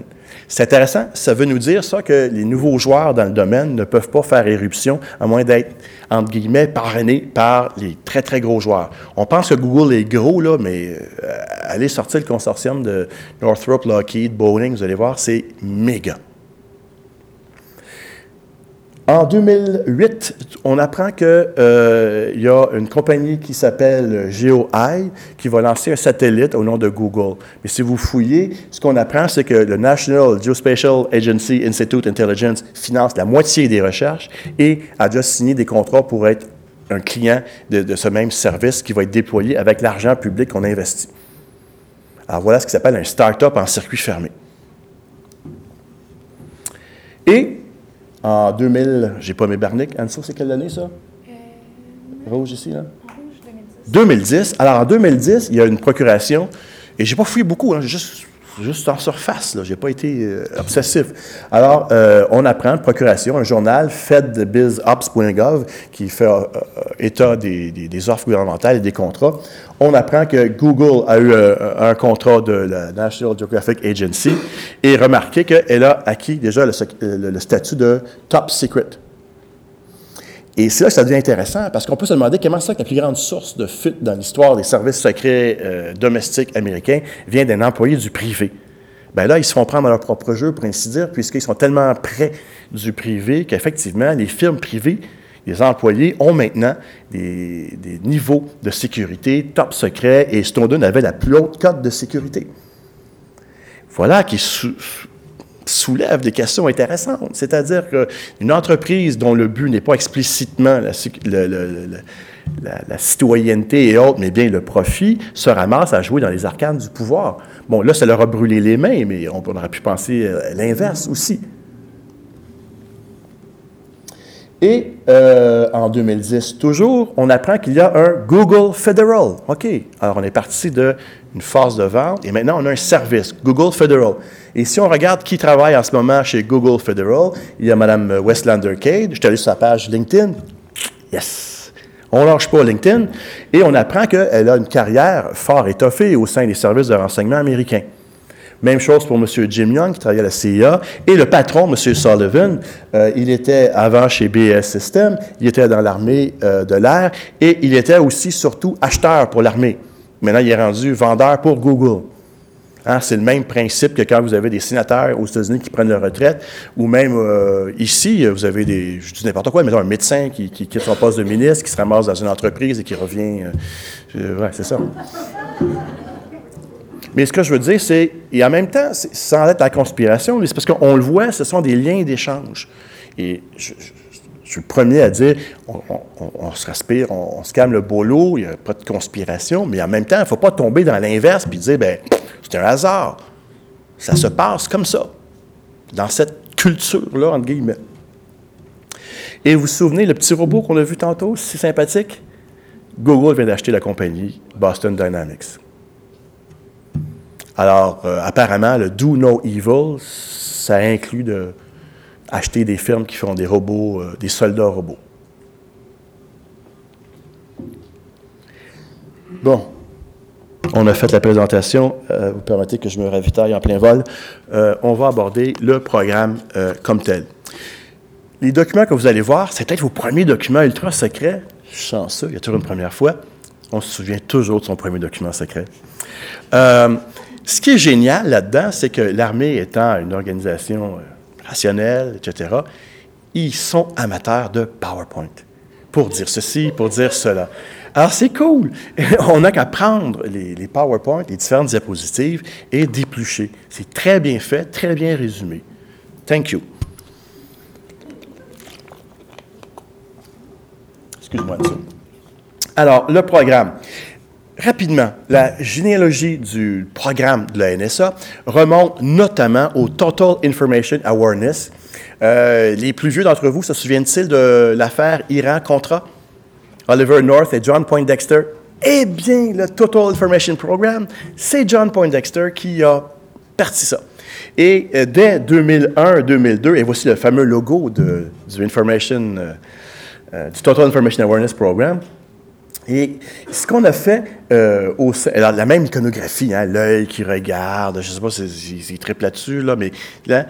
Speaker 1: C'est intéressant, ça veut nous dire ça que les nouveaux joueurs dans le domaine ne peuvent pas faire éruption à moins d'être, entre guillemets, parrainés par les très, très gros joueurs. On pense que Google est gros, là, mais euh, allez sortir le consortium de Northrop, Lockheed, Boeing, vous allez voir, c'est méga. En 2008, on apprend qu'il euh, y a une compagnie qui s'appelle GeoEye qui va lancer un satellite au nom de Google. Mais si vous fouillez, ce qu'on apprend, c'est que le National Geospatial Agency Institute Intelligence finance la moitié des recherches et a déjà signé des contrats pour être un client de, de ce même service qui va être déployé avec l'argent public qu'on investit. Alors voilà ce qui s'appelle un start-up en circuit fermé. Et en 2000, j'ai pas mes barniques. anne c'est quelle année ça? Euh, rouge ici, là? En rouge, 2010. 2010. Alors, en 2010, il y a une procuration, et j'ai pas fouillé beaucoup, hein, j'ai juste juste en surface, je n'ai pas été euh, obsessif. Alors, euh, on apprend procuration, un journal, fedbizops.gov, qui fait euh, état des, des, offres gouvernementales et des contrats. On apprend que Google a eu un contrat de la National Geographic Agency et remarquez qu'elle a acquis déjà le statut de top secret. Et c'est là que ça devient intéressant, parce qu'on peut se demander comment ça que la plus grande source de fuite dans l'histoire des services secrets euh, domestiques américains vient d'un employé du privé. Bien là, ils se font prendre dans leur propre jeu, pour ainsi dire, puisqu'ils sont tellement près du privé qu'effectivement, les firmes privées, les employés ont maintenant des, niveaux de sécurité top secret, et Snowden avait la plus haute cote de sécurité. Voilà qui soulève des questions intéressantes. C'est-à-dire qu'une entreprise dont le but n'est pas explicitement la, citoyenneté et autres, mais bien le profit, se ramasse à jouer dans les arcanes du pouvoir. Bon, là, ça leur a brûlé les mains, mais on, aurait pu penser euh, l'inverse aussi. Et euh, en 2010, toujours, on apprend qu'il y a un Google Federal. OK. Alors, on est parti d'une phase de vente et maintenant, on a un service, Google Federal. Et si on regarde qui travaille en ce moment chez Google Federal, il y a Mme Westlander Cade. Je suis allé sur sa page LinkedIn. Yes! On ne lâche pas LinkedIn. Et on apprend qu'elle a une carrière fort étoffée au sein des services de renseignement américains. Même chose pour M. Jim Young, qui travaillait à la CIA. Et le patron, M. Sullivan, euh, il était avant chez BS System, il était dans l'armée euh, de l'air et il était aussi surtout acheteur pour l'armée. Maintenant, il est rendu vendeur pour Google. Hein, c'est le même principe que quand vous avez des sénateurs aux États-Unis qui prennent leur retraite, ou même euh, ici, vous avez des, je dis n'importe quoi, mais un médecin qui, quitte son poste de ministre, qui se ramasse dans une entreprise et qui revient. Euh, ouais, c'est ça. Mais ce que je veux dire, c'est, et en même temps, sans être la conspiration, c'est parce qu'on le voit, ce sont des liens d'échange. Et je, suis le premier à dire, on, se respire, on, se calme le boulot, il n'y a pas de conspiration, mais en même temps, il ne faut pas tomber dans l'inverse et dire, ben c'est un hasard. Ça se passe comme ça, dans cette culture-là, entre guillemets. Et vous vous souvenez, le petit robot qu'on a vu tantôt, si sympathique? Google vient d'acheter la compagnie Boston Dynamics. Alors, euh, apparemment, le Do No Evil, ça inclut de acheter des firmes qui font des robots, euh, des soldats robots. Bon, on a fait la présentation. Euh, vous permettez que je me ravitaille en plein vol. On va aborder le programme comme tel. Les documents que vous allez voir, c'est peut-être vos premiers documents ultra secrets. Chanceux, il y a toujours une première fois. On se souvient toujours de son premier document secret. Ce qui est génial là-dedans, c'est que l'armée étant une organisation rationnelle, etc., ils sont amateurs de PowerPoint pour dire ceci, pour dire cela. Alors, c'est cool. On n'a qu'à prendre les, les, PowerPoint, les différentes diapositives et d'éplucher. C'est très bien fait, très bien résumé. Thank you. Excuse-moi. Alors, le programme. Rapidement, la généalogie du programme de la NSA remonte notamment au Total Information Awareness. Euh, les plus vieux d'entre vous se souviennent-ils de l'affaire Iran-Contra? Oliver North et John Poindexter? Eh bien, le Total Information Program, c'est John Poindexter qui a parti ça. Et euh, dès 2001-2002, et voici le fameux logo du, Information, euh, du Total Information Awareness Program, et ce qu'on a fait, euh, alors, la même iconographie, hein, l'œil qui regarde, je ne sais pas si c'est triple là-dessus, là, mais là,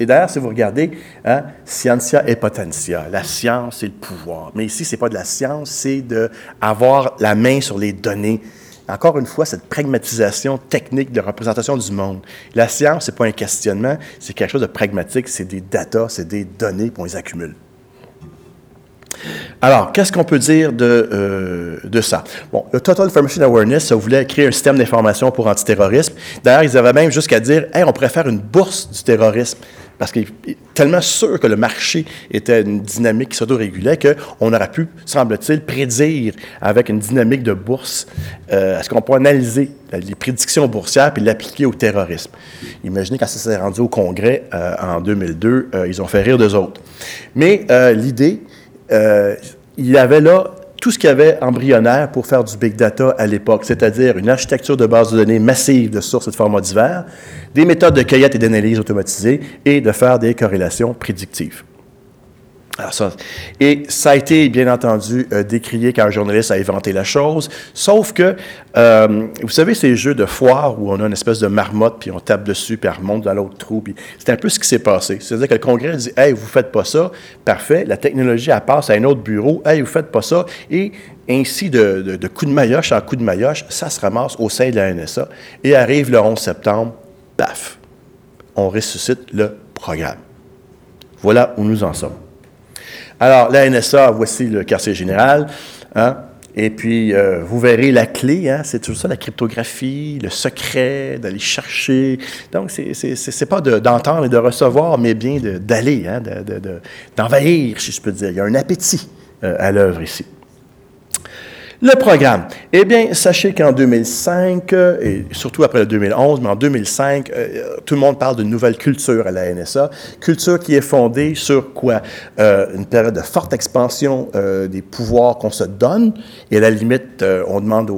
Speaker 1: et d'ailleurs, si vous regardez, hein, scientia et potentia, la science et le pouvoir. Mais ici, ce n'est pas de la science, c'est d'avoir la main sur les données. Encore une fois, cette pragmatisation technique de représentation du monde. La science, ce n'est pas un questionnement, c'est quelque chose de pragmatique, c'est des datas, c'est des données, qu'on les accumule. Alors, qu'est-ce qu'on peut dire de, euh, de ça? Bon, le Total Information Awareness, ça voulait créer un système d'information pour antiterrorisme. D'ailleurs, ils avaient même jusqu'à dire, hey, on pourrait faire une bourse du terrorisme. Parce qu'il est tellement sûr que le marché était une dynamique qui s'autorégulait qu'on aurait pu, semble-t-il, prédire avec une dynamique de bourse, euh, est-ce qu'on peut analyser les prédictions boursières puis l'appliquer au terrorisme? Imaginez quand ça s'est rendu au Congrès euh, en 2002, ils ont fait rire d'eux autres. Mais l'idée, euh, il y avait là tout ce qu'il y avait embryonnaire pour faire du big data à l'époque, c'est-à-dire une architecture de base de données massive de sources et de formats divers, des méthodes de cueillette et d'analyse automatisées et de faire des corrélations prédictives. Alors ça, et ça a été, bien entendu, euh, décrié quand un journaliste a inventé la chose, sauf que, euh, vous savez, ces jeux de foire où on a une espèce de marmotte, puis on tape dessus, puis on remonte dans l'autre trou, c'est un peu ce qui s'est passé. C'est-à-dire que le Congrès dit « Hey, vous faites pas ça, parfait, la technologie, elle passe à un autre bureau, Hey, vous faites pas ça », et ainsi, de, de, de coup de maillotche en coup de maillotche, ça se ramasse au sein de la NSA, et arrive le 11 septembre, paf, on ressuscite le programme. Voilà où nous en sommes. Alors, la NSA, voici le quartier général. Hein? Et puis, euh, vous verrez la clé, hein? c'est toujours ça, la cryptographie, le secret, d'aller chercher. Donc, c'est n'est pas d'entendre et de recevoir, mais bien d'aller, hein? d'envahir, si je peux dire. Il y a un appétit euh, à l'œuvre ici. Le programme. Eh bien, sachez qu'en 2005, euh, et surtout après le 2011, mais en 2005, euh, tout le monde parle d'une nouvelle culture à la NSA. Culture qui est fondée sur quoi? Euh, une période de forte expansion des pouvoirs qu'on se donne. Et à la limite, on demande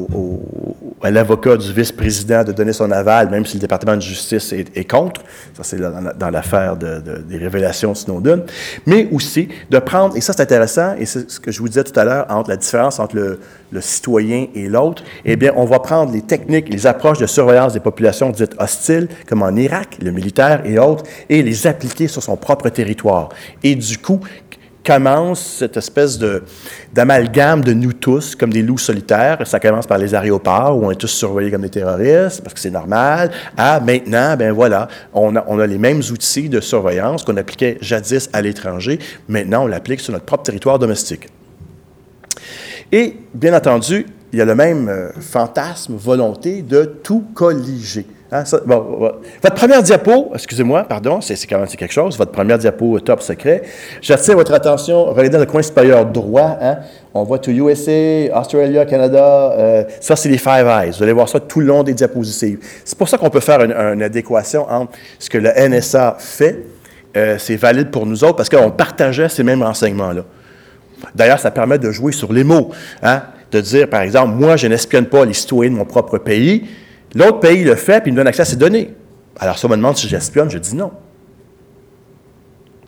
Speaker 1: à l'avocat du vice-président de donner son aval, même si le département de justice est, contre. Ça, c'est dans, l'affaire des révélations de Snowden. Mais aussi de prendre, et ça c'est intéressant, et c'est ce que je vous disais tout à l'heure, entre la différence entre le le citoyen et l'autre, eh bien, on va prendre les techniques, les approches de surveillance des populations dites hostiles, comme en Irak, le militaire et autres, et les appliquer sur son propre territoire. Et du coup, commence cette espèce de, d'amalgame de nous tous, comme des loups solitaires. Ça commence par les aéroports, où on est tous surveillés comme des terroristes, parce que c'est normal. À maintenant, ben voilà, on a, on a les mêmes outils de surveillance qu'on appliquait jadis à l'étranger. Maintenant, on l'applique sur notre propre territoire domestique. Et, bien entendu, il y a le même euh, fantasme, volonté de tout colliger. Hein, votre première diapo, excusez-moi, pardon, c'est quand même quelque chose, votre première diapo top secret. J'attire votre attention, regardez dans le coin supérieur droit, hein, on voit tout USA, Australia, Canada, euh, ça c'est les Five Eyes. Vous allez voir ça tout le long des diapositives. C'est pour ça qu'on peut faire une, adéquation entre ce que le NSA fait, euh, c'est valide pour nous autres, parce qu'on partageait ces mêmes renseignements-là. D'ailleurs, ça permet de jouer sur les mots. Hein? De dire, par exemple, moi, je n'espionne pas les citoyens de mon propre pays. L'autre pays le fait, puis il me donne accès à ces données. Alors, si on me demande si j'espionne, je dis non.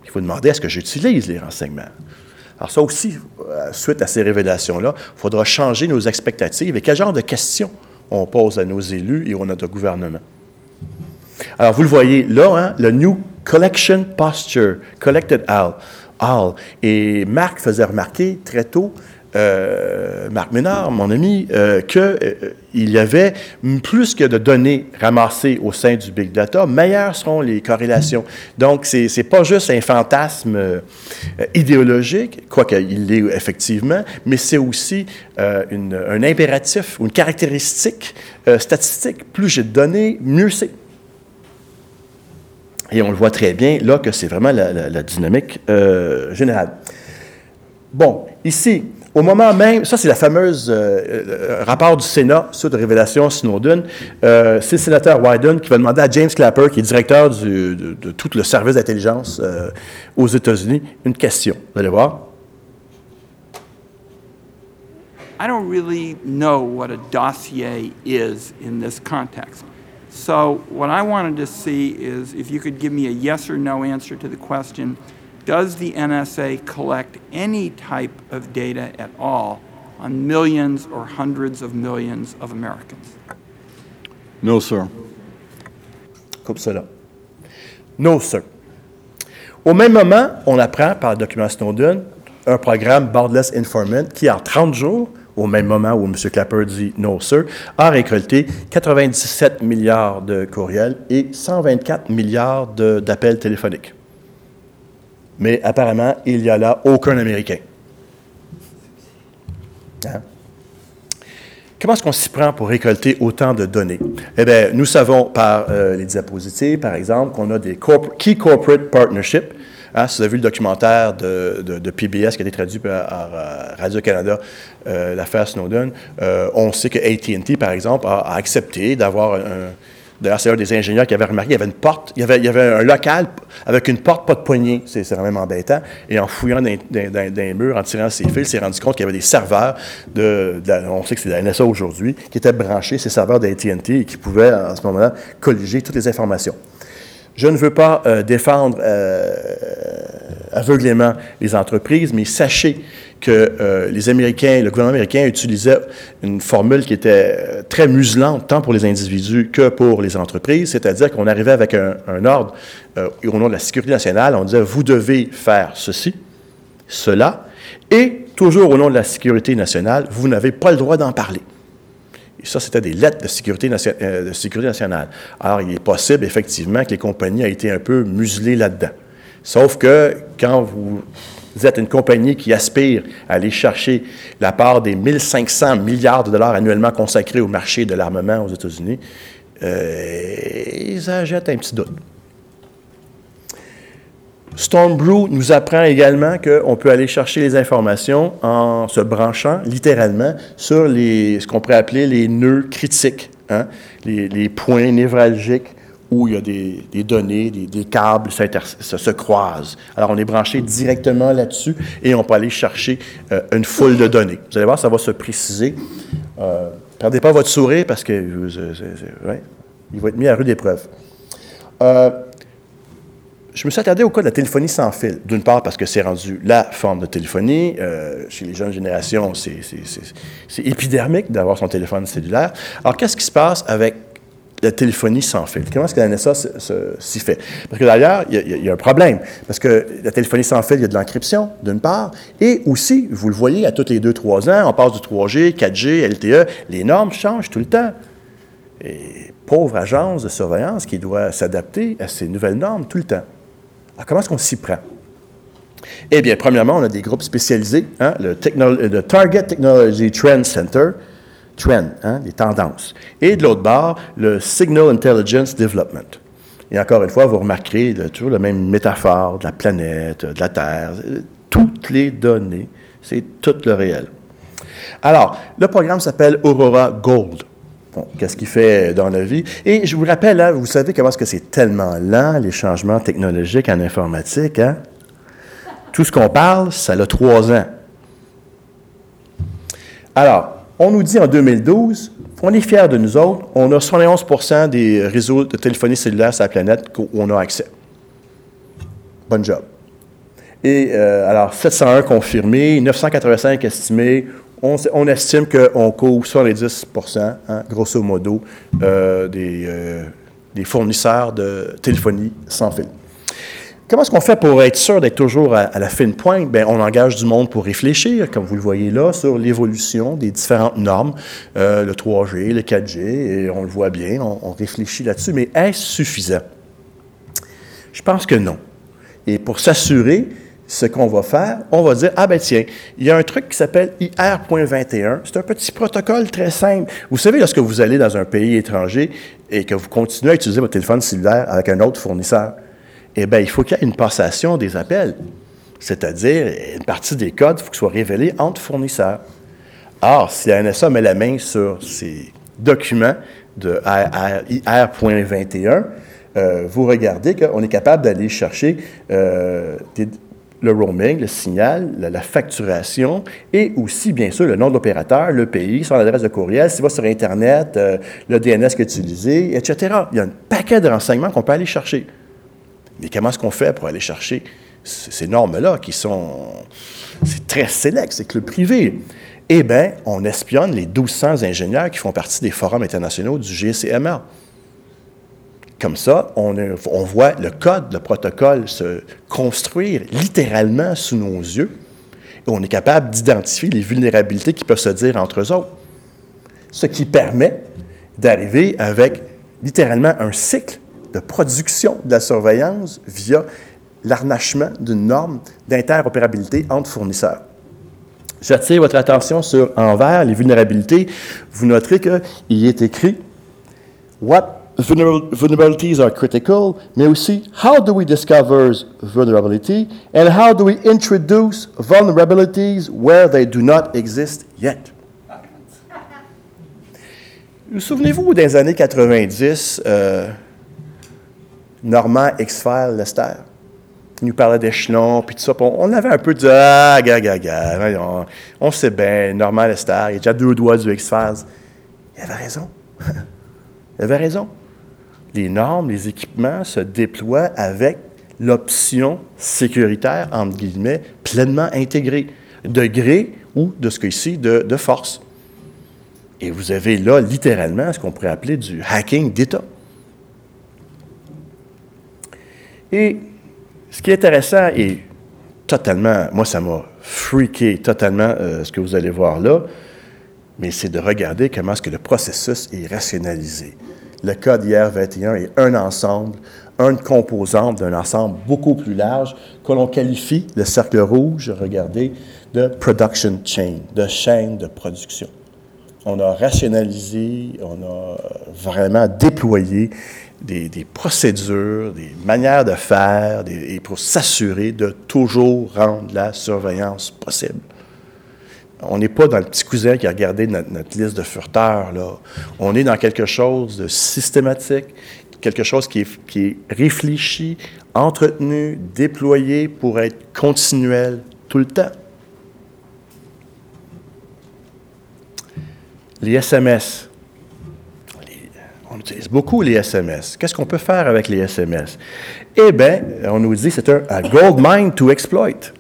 Speaker 1: Il faut demander est-ce que j'utilise les renseignements. Alors, ça aussi, euh, suite à ces révélations-là, il faudra changer nos expectatives et quel genre de questions on pose à nos élus et à notre gouvernement. Alors, vous le voyez là, hein, le New Collection Posture, Collected Out. Et Marc faisait remarquer très tôt, euh, Marc Ménard, mon ami, euh, qu'il euh, y avait plus que de données ramassées au sein du big data, meilleures seront les corrélations. Donc, ce n'est pas juste un fantasme idéologique, quoiqu'il l'est effectivement, mais c'est aussi un impératif ou une caractéristique statistique. Plus j'ai de données, mieux c'est. Et on le voit très bien là que c'est vraiment la, dynamique euh, générale. Bon, ici, au moment même, ça c'est la fameuse euh, euh, rapport du Sénat sur la révélation Snowden. c'est le sénateur Wyden qui va demander à James Clapper, qui est directeur de, de, tout le service d'intelligence aux États-Unis, une question. Vous allez voir.
Speaker 3: I don't really know what a dossier is in this context. So, what I wanted to see is if you could give me a yes or no answer to the question Does the NSA collect any type of data at all on millions or hundreds of millions of Americans?
Speaker 4: No, sir.
Speaker 1: Comme cela. No, sir. Au même moment, on apprend par le document Snowden un programme Boundless Informant qui, en 30 jours, au même moment où M. Clapper dit no, sir, a récolté 97 milliards de courriels et 124 milliards d'appels téléphoniques. Mais apparemment, il n'y a là aucun Américain. Hein? Comment est-ce qu'on s'y prend pour récolter autant de données? Eh bien, nous savons par euh, les diapositives, par exemple, qu'on a des Key Corporate Partnerships, Hein, si vous avez vu le documentaire de, PBS qui a été traduit par, Radio-Canada, euh, l'affaire Snowden, euh, on sait que ATT, par exemple, a, accepté d'avoir D'ailleurs, c'est un des ingénieurs qui avait remarqué, il y avait une porte, il y avait, un local avec une porte, pas de poignée. C'est vraiment embêtant. Et en fouillant dans, dans- en tirant ses fils, il s'est rendu compte qu'il y avait des serveurs de, on sait que c'est de la NSA aujourd'hui, qui étaient branchés, ces serveurs d'AT&T, et qui pouvaient, à ce moment-là, colliger toutes les informations. Je ne veux pas euh, défendre euh, aveuglément les entreprises, mais sachez que euh, le gouvernement américain utilisait une formule qui était très muselante, tant pour les individus que pour les entreprises, c'est-à-dire qu'on arrivait avec un, ordre au nom de la sécurité nationale, on disait, vous devez faire ceci, cela, et toujours au nom de la sécurité nationale, vous n'avez pas le droit d'en parler. Ça, c'était des lettres de sécurité, nation- euh, de sécurité nationale. Alors, il est possible, effectivement, que les compagnies aient été un peu muselées là-dedans. Sauf que quand vous êtes une compagnie qui aspire à aller chercher la part des 1500 milliards de dollars annuellement consacrés au marché de l'armement aux États-Unis, euh, ça jette un petit doute. Stormbrew nous apprend également qu'on peut aller chercher les informations en se branchant littéralement sur ce qu'on pourrait appeler les nœuds critiques, hein, les, points névralgiques où il y a des, données, des, câbles s'inter- se, se croisent. Alors, on est branché directement là-dessus et on peut aller chercher euh, une foule de données. Vous allez voir, ça va se préciser. Euh, perdez pas votre sourire parce que vous, euh, ouais, il va être mis à rude épreuve. Euh, je me suis attardé au cas de la téléphonie sans fil. D'une part, parce que c'est rendu la forme de téléphonie. Euh, chez les jeunes générations, c'est, épidermique d'avoir son téléphone cellulaire. Alors, qu'est-ce qui se passe avec la téléphonie sans fil? Comment est-ce que la NSA s'y fait? Parce que d'ailleurs, il y a un problème. Parce que la téléphonie sans fil, il y a de l'encryption, d'une part. Et aussi, vous le voyez, à tous les 2-3 ans, on passe du 3G, 4G, LTE. Les normes changent tout le temps. Et pauvre agence de surveillance qui doit s'adapter à ces nouvelles normes tout le temps. Alors, comment est-ce qu'on s'y prend? Eh bien, premièrement, on a des groupes spécialisés, hein, le, le Target Technology Trend Center, Trend, hein, les tendances. Et de l'autre bord, le Signal Intelligence Development. Et encore une fois, vous remarquerez toujours la même métaphore de la planète, de la Terre, euh, toutes les données, c'est tout le réel. Alors, le programme s'appelle Aurora Gold. Bon, qu'est-ce qu'il fait dans la vie? Et je vous rappelle, hein, vous savez comment est-ce que c'est tellement lent, les changements technologiques en informatique, hein? Tout ce qu'on parle, ça a trois ans. Alors, on nous dit en 2012, on est fiers de nous autres, on a 71% des réseaux de téléphonie cellulaire sur la planète où on a accès. Bon job. Et euh, alors, 701 confirmés, 985 estimés. On, estime qu'on couvre 70% hein, grosso modo, euh, des, euh, des fournisseurs de téléphonie sans fil. Comment est-ce qu'on fait pour être sûr d'être toujours à, la fine pointe? Bien, on engage du monde pour réfléchir, comme vous le voyez là, sur l'évolution des différentes normes, euh, le 3G, le 4G, et on le voit bien, on, on réfléchit là-dessus, mais est-ce suffisant? Je pense que non. Et pour s'assurer, ce qu'on va faire, on va dire, ah ben tiens, il y a un truc qui s'appelle IR.21. C'est un petit protocole très simple. Vous savez, lorsque vous allez dans un pays étranger et que vous continuez à utiliser votre téléphone cellulaire avec un autre fournisseur, eh bien, il faut qu'il y ait une passation des appels. C'est-à-dire, une partie des codes, il faut qu'ils soient révélés entre fournisseurs. Or, si la NSA met la main sur ces documents de IR.21, euh, vous regardez qu'on est capable d'aller chercher euh, des- le roaming, le signal, la, facturation et aussi, bien sûr, le nom de l'opérateur, le pays, son adresse de courriel, s'il va sur Internet, euh, le DNS a utilisé, etc. Il y a un paquet de renseignements qu'on peut aller chercher. Mais comment est-ce qu'on fait pour aller chercher ces normes-là qui sont. C'est très sélect, c'est que le privé? Eh bien, on espionne les 1200 ingénieurs qui font partie des forums internationaux du GCMA. Comme ça, on, voit le code, le protocole se construire littéralement sous nos yeux et on est capable d'identifier les vulnérabilités qui peuvent se dire entre eux autres. Ce qui permet d'arriver avec littéralement un cycle de production de la surveillance via l'arnachement d'une norme d'interopérabilité entre fournisseurs. J'attire votre attention sur en vert les vulnérabilités. Vous noterez qu'il est écrit What vulnerabilities are critical, mais aussi How do we discover vulnerability and how do we introduce vulnerabilities where they do not exist yet? Vous souvenez-vous des années 90, euh, Normand X-File Lester? Il nous parlait d'échelons, puis tout ça. on, avait un peu de Ah, ga, ga, ga. On, on sait bien, Normand Lester, il a déjà deux doigts du X-Files. Il avait raison. il avait raison. Les normes, les équipements se déploient avec l'option sécuritaire, entre guillemets, pleinement intégrée, de gré ou, de ce qu'ici, de, de force. Et vous avez là, littéralement, ce qu'on pourrait appeler du hacking d'État. Et ce qui est intéressant et totalement, moi, ça m'a freaké totalement euh, ce que vous allez voir là, mais c'est de regarder comment est-ce que le processus est rationalisé. Le code IR21 est un ensemble, une composante d'un ensemble beaucoup plus large que l'on qualifie, le cercle rouge, regardez, de production chain, de chaîne de production. On a rationalisé, on a vraiment déployé des, procédures, des manières de faire, et pour s'assurer de toujours rendre la surveillance possible. On n'est pas dans le petit cousin qui a regardé notre, liste de furteurs. Là. On est dans quelque chose de systématique, quelque chose qui est, réfléchi, entretenu, déployé pour être continuel tout le temps. Les SMS. On utilise beaucoup les SMS. Qu'est-ce qu'on peut faire avec les SMS? Eh bien, on nous dit que c'est un, un gold mine to exploit.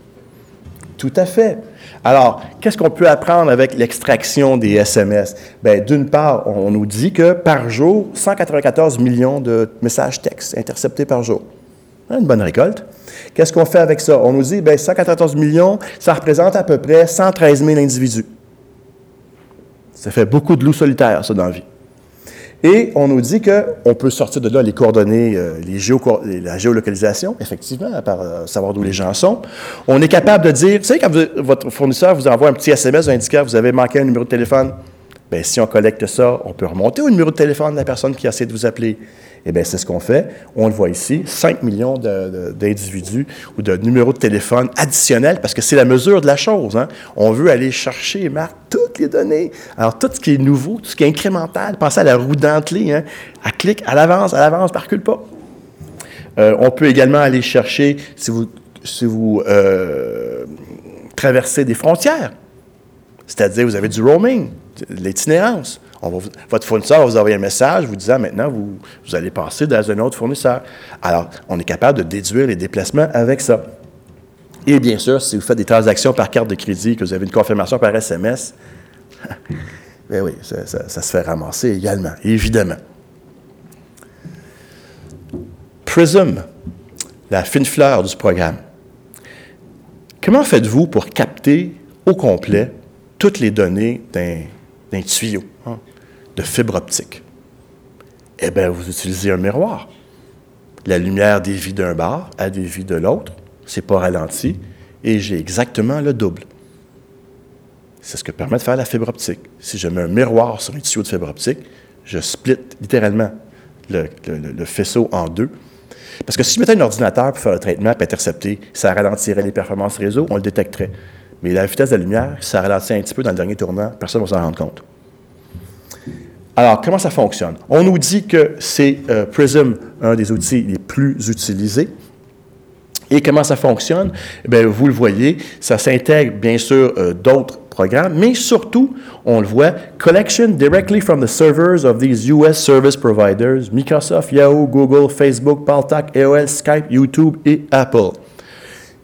Speaker 1: Tout à fait. Alors, qu'est-ce qu'on peut apprendre avec l'extraction des SMS? Bien, d'une part, on nous dit que par jour, 194 millions de messages textes interceptés par jour. Une bonne récolte. Qu'est-ce qu'on fait avec ça? On nous dit, bien, 194 millions, ça représente à peu près 113 000 individus. Ça fait beaucoup de loups solitaires, ça, dans la vie. Et on nous dit qu'on peut sortir de là les coordonnées, euh, la géolocalisation, effectivement, à part euh, savoir d'où les gens sont. On est capable de dire, vous savez, quand votre fournisseur vous envoie un petit SMS indiquant que vous avez manqué un numéro de téléphone, bien, si on collecte ça, on peut remonter au numéro de téléphone de la personne qui a essayé de vous appeler. Eh bien, c'est ce qu'on fait. On le voit ici, 5 millions d'individus ou de numéros de téléphone additionnels, parce que c'est la mesure de la chose. Hein. On veut aller chercher, toutes les données. Alors, tout ce qui est nouveau, tout ce qui est incrémental, pensez à la roue dentelée. Hein. Elle clique, à l'avance, à l'avance, par pas. Euh, on peut également aller chercher, si vous, si vous euh, traversez des frontières, c'est-à-dire vous avez du roaming, l'itinérance votre fournisseur va vous envoyer un message vous disant maintenant, vous, vous allez passer dans un autre fournisseur. Alors, on est capable de déduire les déplacements avec ça. Et bien sûr, si vous faites des transactions par carte de crédit, que vous avez une confirmation par SMS, bien oui, ça, ça, se fait ramasser également, évidemment. Prism, la fine fleur du programme. Comment faites-vous pour capter au complet toutes les données d'un tuyau? Hein? de fibre optique? Eh bien, vous utilisez un miroir. La lumière dévie d'un bar à dévie de l'autre, c'est pas ralenti, et j'ai exactement le double. C'est ce que permet de faire la fibre optique. Si je mets un miroir sur un tuyau de fibre optique, je split littéralement le, faisceau en deux. Parce que si je mettais un ordinateur pour faire le traitement et intercepter, ça ralentirait les performances réseau, on le détecterait. Mais la vitesse de la lumière, ça ralentit un petit peu dans le dernier tournant, personne ne va s'en rendre compte. Alors, comment ça fonctionne? On nous dit que c'est euh, Prism, un des outils les plus utilisés. Et comment ça fonctionne? Bien, vous le voyez, ça s'intègre bien sûr euh, d'autres programmes, mais surtout, on le voit, collection directly from the servers of these US service providers, Microsoft, Yahoo, Google, Facebook, Paltalk, AOL, Skype, YouTube et Apple.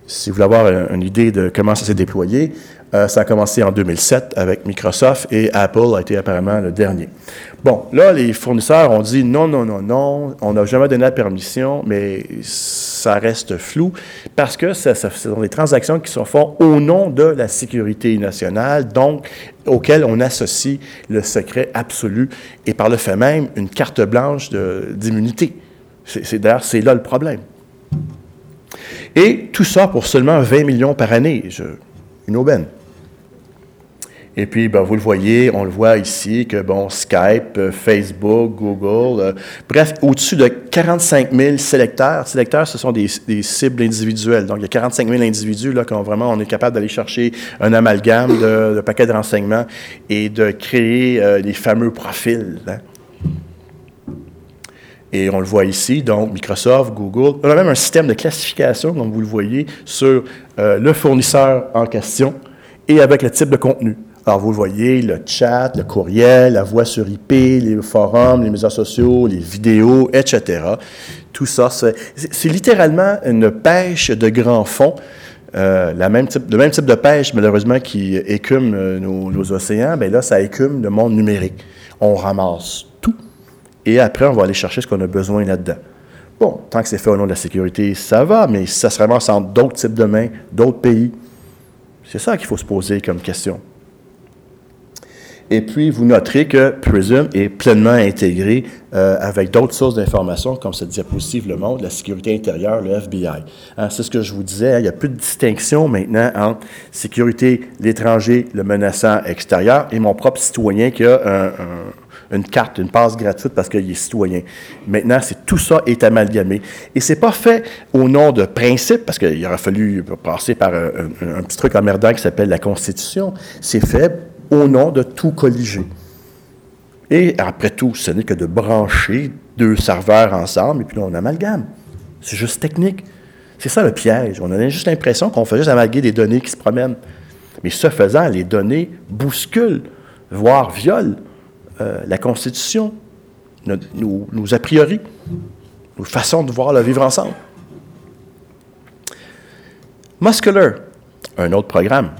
Speaker 1: Si vous voulez avoir une idée de comment ça s'est déployé, euh, ça a commencé en 2007 avec Microsoft et Apple a été apparemment le dernier. Bon, là, les fournisseurs ont dit non, non, non, non, on n'a jamais donné la permission, mais ça reste flou parce que ce sont des transactions qui se font au nom de la sécurité nationale, donc auquel on associe le secret absolu et par le fait même une carte blanche d'immunité. D'ailleurs, c'est là le problème. Et tout ça pour seulement 20 millions par année. une aubaine. Et puis, ben, vous le voyez, on le voit ici, que bon, Skype, euh, Facebook, Google, euh, bref, au-dessus de 45 000 sélecteurs. Sélecteurs, ce sont des, des, cibles individuelles. Donc, il y a 45 000 individus là, quand vraiment on est capable d'aller chercher un amalgame de, paquets de renseignements et de créer euh, les fameux profils. Hein. Et on le voit ici, donc Microsoft, Google. On a même un système de classification, comme vous le voyez, sur euh, le fournisseur en question et avec le type de contenu. Alors, vous le voyez, le chat, le courriel, la voix sur IP, les forums, les médias sociaux, les vidéos, etc. Tout ça, c'est littéralement une pêche de grand fond. Euh, même type, le même type de pêche, malheureusement, qui écume euh, nos, nos, océans, bien là, ça écume le monde numérique. On ramasse et après, on va aller chercher ce qu'on a besoin là-dedans. Bon, tant que c'est fait au nom de la sécurité, ça va, mais ça se ramasse entre d'autres types de mains, d'autres pays, c'est ça qu'il faut se poser comme question. Et puis, vous noterez que Prism est pleinement intégré euh, avec d'autres sources d'informations, comme cette diapositive le montre, la sécurité intérieure, le FBI. Hein, c'est ce que je vous disais, hein, il n'y a plus de distinction maintenant entre sécurité, l'étranger, le menaçant extérieur et mon propre citoyen qui a un une carte, une passe gratuite parce qu'il est citoyen. Maintenant, c'est tout ça est amalgamé. Et c'est pas fait au nom de principe, parce qu'il aurait fallu passer par un, un, un petit truc emmerdant qui s'appelle la Constitution. C'est fait au nom de tout colligé. Et après tout, ce n'est que de brancher deux serveurs ensemble, et puis là, on amalgame. C'est juste technique. C'est ça le piège. On a juste l'impression qu'on fait juste amalguer des données qui se promènent. Mais ce faisant, les données bousculent, voire violent euh, la Constitution, nos, a priori, nos façons de voir le vivre ensemble. Muscular, un autre programme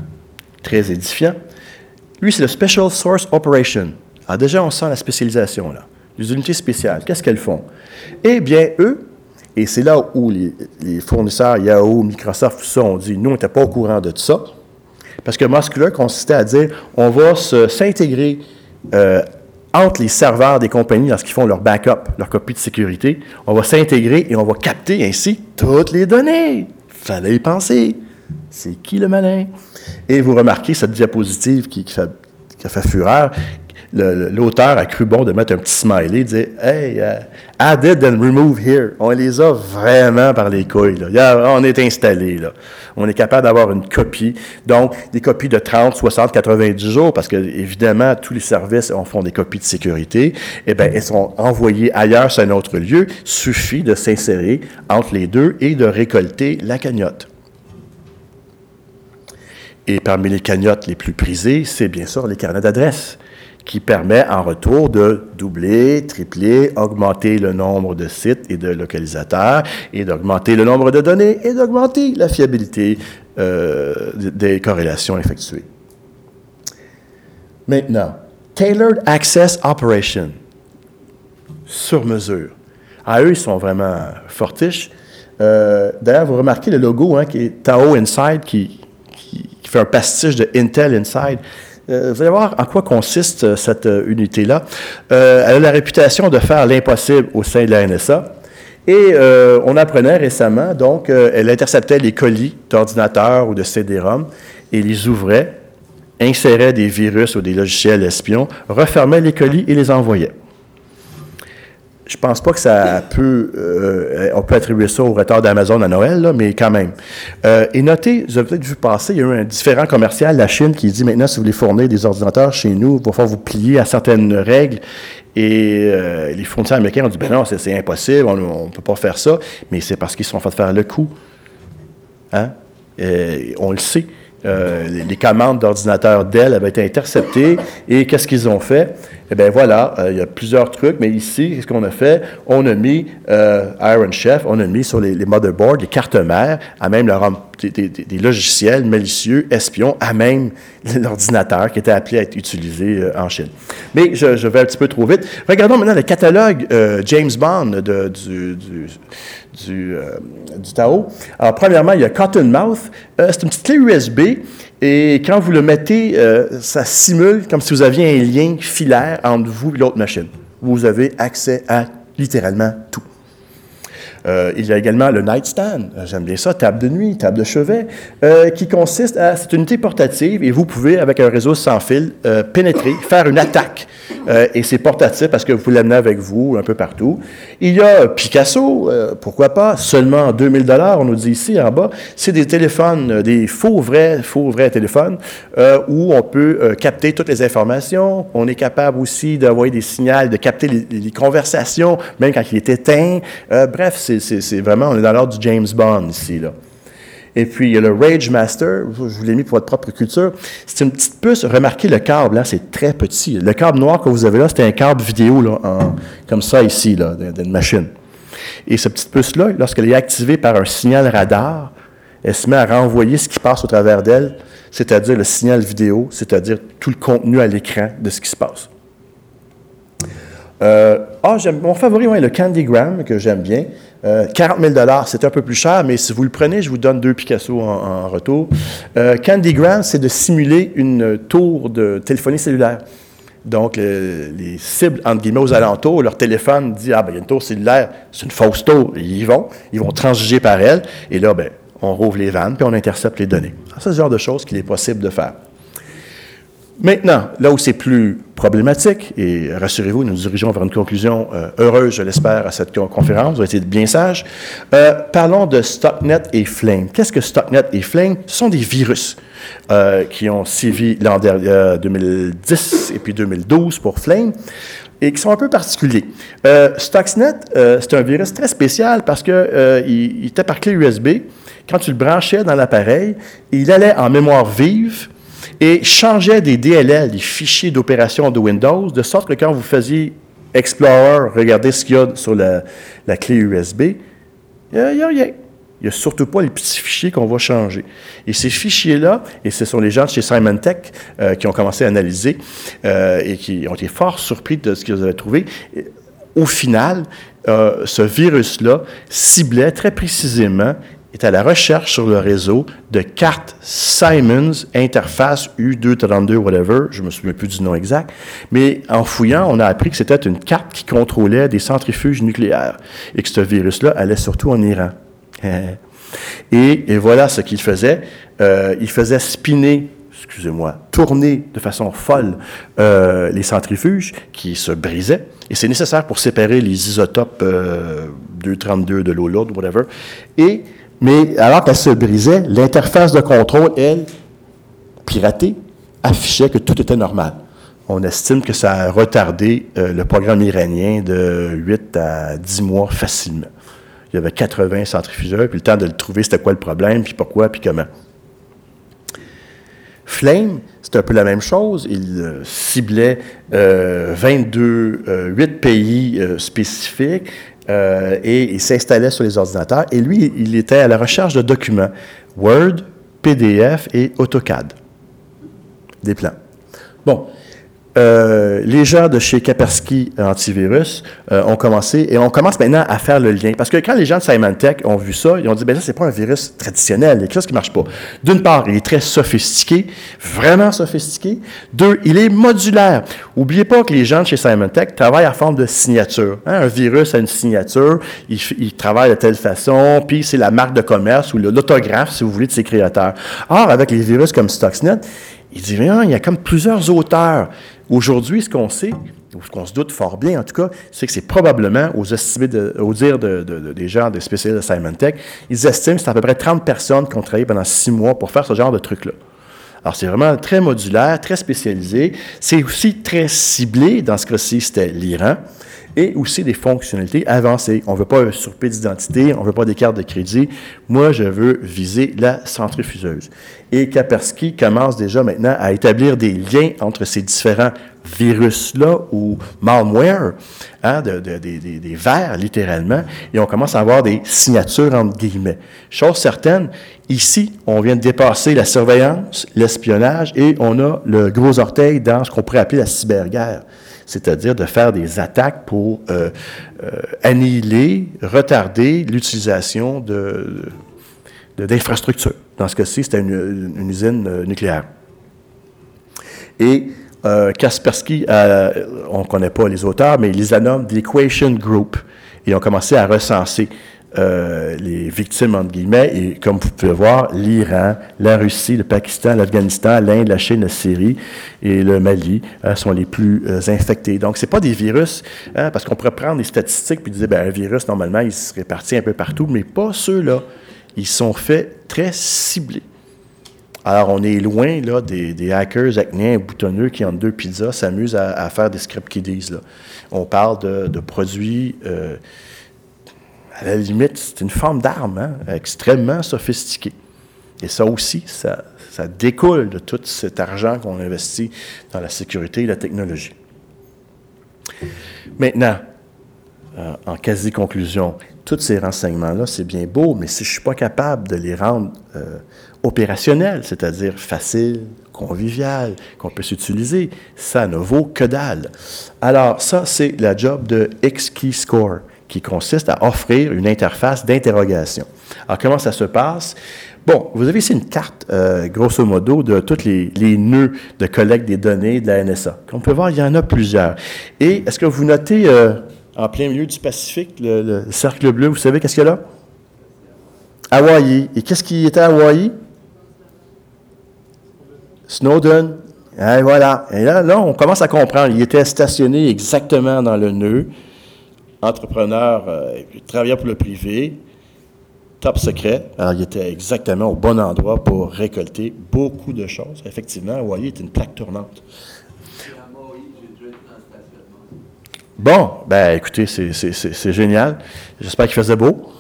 Speaker 1: très édifiant. Lui, c'est le Special Source Operation. Alors déjà, on sent la spécialisation là. Les unités spéciales, qu'est-ce qu'elles font? Eh bien, eux, et c'est là où les, les, fournisseurs Yahoo, Microsoft, tout ça, ont dit, nous, on n'était pas au courant de tout ça. Parce que Muscular consistait à dire, on va s'intégrer euh, entre les serveurs des compagnies lorsqu'ils font leur backup, leur copie de sécurité. On va s'intégrer et on va capter ainsi toutes les données. Fallait y penser. C'est qui le malin? Et vous remarquez cette diapositive qui, qui, a fait fureur. L'auteur a cru bon de mettre un petit smiley, dire Hey, uh, added and remove here. On les a vraiment par les couilles. On est installé. On est capable d'avoir une copie. Donc, des copies de 30, 60, 90 jours, parce que, évidemment, tous les services en font des copies de sécurité. Eh bien, elles sont envoyées ailleurs sur un autre lieu. Suffit de s'insérer entre les deux et de récolter la cagnotte. Et parmi les cagnottes les plus prisées, c'est bien sûr les carnets d'adresses qui permet en retour de doubler, tripler, augmenter le nombre de sites et de localisateurs et d'augmenter le nombre de données et d'augmenter la fiabilité euh, des corrélations effectuées. Maintenant, Tailored Access Operation, sur mesure. Ah, eux, ils sont vraiment fortiches. Euh, D'ailleurs, vous remarquez le logo hein, qui est Tao Inside, qui, fait un pastiche de Intel Inside. Euh, vous allez voir en quoi consiste euh, cette euh, unité-là. Elle a la réputation de faire l'impossible au sein de la NSA. Et on apprenait récemment, donc, elle interceptait les colis d'ordinateurs ou de CD-ROM et les ouvrait, insérait des virus ou des logiciels espions, refermait les colis et les envoyait je pense pas que ça peut, euh, on peut attribuer ça au retard d'Amazon à Noël, là, mais quand même. Euh, et notez, vous avez peut-être vu passer, il y a eu un différent commercial, la Chine, qui dit maintenant, si vous voulez fournir des ordinateurs chez nous, il va falloir vous plier à certaines règles. Et euh, les fournisseurs américains ont dit, ben non, c'est impossible, on ne peut pas faire ça, mais c'est parce qu'ils se sont fait faire le coup. Hein? on le sait. Euh, les, commandes d'ordinateurs Dell avaient été interceptées. Et qu'est-ce qu'ils ont fait? Eh bien voilà, euh, il y a plusieurs trucs, mais ici, qu'est-ce qu'on a fait? On a mis euh, Iron Chef, on a mis sur les, les motherboards, les cartes mères, à même leur, des, logiciels malicieux, espions, à même l'ordinateur qui était appelé à être utilisé en Chine. Mais je, vais un petit peu trop vite. Regardons maintenant le catalogue James Bond de, du, du, euh, du, Tao. Alors, premièrement, il y a Cottonmouth. C'est une petite clé USB et quand vous le mettez, ça simule comme si vous aviez un lien filaire entre vous et l'autre machine. Vous avez accès à littéralement tout. Euh, il y a également le nightstand, euh, j'aime bien ça, table de nuit, table de chevet, euh, qui consiste à, c'est une unité portative et vous pouvez, avec un réseau sans fil, euh, pénétrer, faire une attaque. Euh, et c'est portatif parce que vous l'amenez avec vous un peu partout. Il y a Picasso, euh, pourquoi pas, seulement 2000 dollars, on nous dit ici en bas. C'est des téléphones, euh, des faux vrais, faux vrais téléphones euh, où on peut euh, capter toutes les informations. On est capable aussi d'envoyer des signaux, de capter les, les conversations, même quand il est éteint. Euh, bref, c'est, vraiment, on est dans l'ordre du James Bond ici, là. Et puis, il y a le Rage Master, je vous l'ai mis pour votre propre culture. C'est une petite puce. Remarquez le câble, là, c'est très petit. Le câble noir que vous avez là, c'est un câble vidéo, là, comme ça ici, là, d'une machine. Et cette petite puce-là, lorsqu'elle est activée par un signal radar, elle se met à renvoyer ce qui passe au travers d'elle, c'est-à-dire le signal vidéo, c'est-à-dire tout le contenu à l'écran de ce qui se passe. Euh, ah, j'aime, mon favori, ouais, le Candygram, que j'aime bien. Euh, 40 000 c'est un peu plus cher, mais si vous le prenez, je vous donne deux Picasso en, retour. Euh, Candygram, c'est de simuler une tour de téléphonie cellulaire. Donc, le- les cibles, entre guillemets, aux alentours, leur téléphone dit Ah, ben, il y a une tour cellulaire, c'est une fausse tour. Ils y vont, ils vont transiger par elle, et là, ben, on rouvre les vannes, puis on intercepte les données. C'est ce genre de choses qu'il est possible de faire. Maintenant, là où c'est plus problématique, et rassurez-vous, nous nous dirigeons vers une conclusion euh, heureuse, je l'espère, à cette con- conférence, vous avez été bien sages. Euh, parlons de Stocknet et Flame. Qu'est-ce que Stocknet et Flame? Ce sont des virus euh, qui ont sévi l'an dernier, euh, 2010 et puis 2012 pour Flame et qui sont un peu particuliers. Euh, Stuxnet, c'est un virus très spécial parce que euh, il était par clé USB. Quand tu le branchais dans l'appareil, il allait en mémoire vive et changeait des DLL, des fichiers d'opération de Windows, de sorte que quand vous faisiez Explorer, regardez ce qu'il y a sur la, la clé USB, il n'y a, rien. Il n'y a surtout pas les petits fichiers qu'on va changer. Et ces fichiers-là, et ce sont les gens de chez Simon Tech euh, qui ont commencé à analyser euh, et qui ont été fort surpris de ce qu'ils avaient trouvé. Au final, euh, ce virus-là ciblait très précisément, est à la recherche sur le réseau de cartes Simons interface U232, whatever, je me souviens plus du nom exact, mais en fouillant, on a appris que c'était une carte qui contrôlait des centrifuges nucléaires et que ce virus-là allait surtout en Iran. Et, et voilà ce qu'il faisait. Euh, il faisait spinner, excusez-moi, tourner de façon folle euh, les centrifuges qui se brisaient. Et c'est nécessaire pour séparer les isotopes euh, 232 de l'eau lourde, whatever. Et, mais alors qu'elle se brisait, l'interface de contrôle, elle, piratée, affichait que tout était normal. On estime que ça a retardé euh, le programme iranien de 8 à 10 mois facilement. Il y avait 80 centrifugeurs, puis le temps de le trouver, c'était quoi le problème, puis pourquoi, puis comment. Flame, c'est un peu la même chose. Il euh, ciblait euh, 22, euh, 8 pays spécifiques euh, et il s'installait sur les ordinateurs. Et lui, il était à la recherche de documents Word, PDF et AutoCAD. Des plans. Bon. Euh, les gens de chez Kaspersky Antivirus euh, ont commencé, et on commence maintenant à faire le lien. Parce que quand les gens de Symantec ont vu ça, ils ont dit, ben ça, c'est pas un virus traditionnel, il y a quelque chose qui marche pas. D'une part, il est très sophistiqué, vraiment sophistiqué. Deux, il est modulaire. Oubliez pas que les gens de chez Symantec travaillent en forme de signature. Hein, Un virus a une signature, il, travaille de telle façon, puis c'est la marque de commerce ou l'autographe, si vous voulez, de ses créateurs. Or, avec les virus comme Stuxnet, il dit, il y a comme plusieurs auteurs. Aujourd'hui, ce qu'on sait, ou ce qu'on se doute fort bien en tout cas, c'est que c'est probablement, aux, estimés de- au dire de- de- de- des gens des spécialistes de Symantec, ils estiment que c'est à peu près 30 personnes qui ont travaillé pendant six mois pour faire ce genre de truc-là. Alors, c'est vraiment très modulaire, très spécialisé. C'est aussi très ciblé. Dans ce cas-ci, c'était l'Iran. Et aussi des fonctionnalités avancées. On ne veut pas un surpris d'identité, on ne veut pas des cartes de crédit. Moi, je veux viser la centrifugeuse. Et Kaspersky commence déjà maintenant à établir des liens entre ces différents virus-là ou malware, hein, de- de- des- des- des vers, littéralement, et on commence à avoir des signatures entre guillemets. Chose certaine, ici, on vient de dépasser la surveillance, l'espionnage, et on a le gros orteil dans ce qu'on pourrait appeler la cyberguerre, c'est-à-dire de faire des attaques pour euh, euh, annihiler, retarder l'utilisation de, d'infrastructures. Dans ce cas-ci, c'était une, usine euh, nucléaire. Et Kaspersky, on ne connaît pas les auteurs, mais ils les nomment The Equation Group. Et ont commencé à recenser euh, les victimes, entre guillemets, et comme vous pouvez voir, l'Iran, la Russie, le Pakistan, l'Afghanistan, l'Inde, la Chine, la Syrie et le Mali euh, sont les plus euh, infectés. Donc, ce pas des virus, hein, parce qu'on pourrait prendre des statistiques puis dire, ben, un virus, normalement, il se répartit un peu partout, mais pas ceux-là. Ils sont faits très ciblés. Alors, on est loin là, des, hackers acnéens boutonneux qui, en deux pizzas, s'amusent à, faire des script kiddies. Là. On parle de, produits à la limite, c'est une forme d'arme hein, extrêmement sophistiquée. Et ça aussi, ça, découle de tout cet argent qu'on investit dans la sécurité et la technologie. Maintenant, euh, en quasi-conclusion, tous ces renseignements-là, c'est bien beau, mais si je ne suis pas capable de les rendre euh, opérationnels, c'est-à-dire faciles, convivial, qu'on peut s'utiliser, ça ne vaut que dalle. Alors, ça, c'est la job de X-Key-Score qui consiste à offrir une interface d'interrogation. Alors, comment ça se passe? Bon, vous avez ici une carte, euh, grosso modo, de tous les, nœuds de collecte des données de la NSA. Comme on peut voir, il y en a plusieurs. Et est-ce que vous notez euh, en plein milieu du Pacifique, le, cercle bleu, vous savez qu'est-ce qu'il y a là? Hawaii. Et qu'est-ce qui était à Hawaii? Snowden. Et voilà. Et là, là, on commence à comprendre. Il était stationné exactement dans le nœud entrepreneur, euh, pour le privé, top secret. Alors, il était exactement au bon endroit pour récolter beaucoup de choses. Effectivement, voyez, est une plaque tournante. Bon, ben écoutez, c'est génial. J'espère qu'il faisait beau.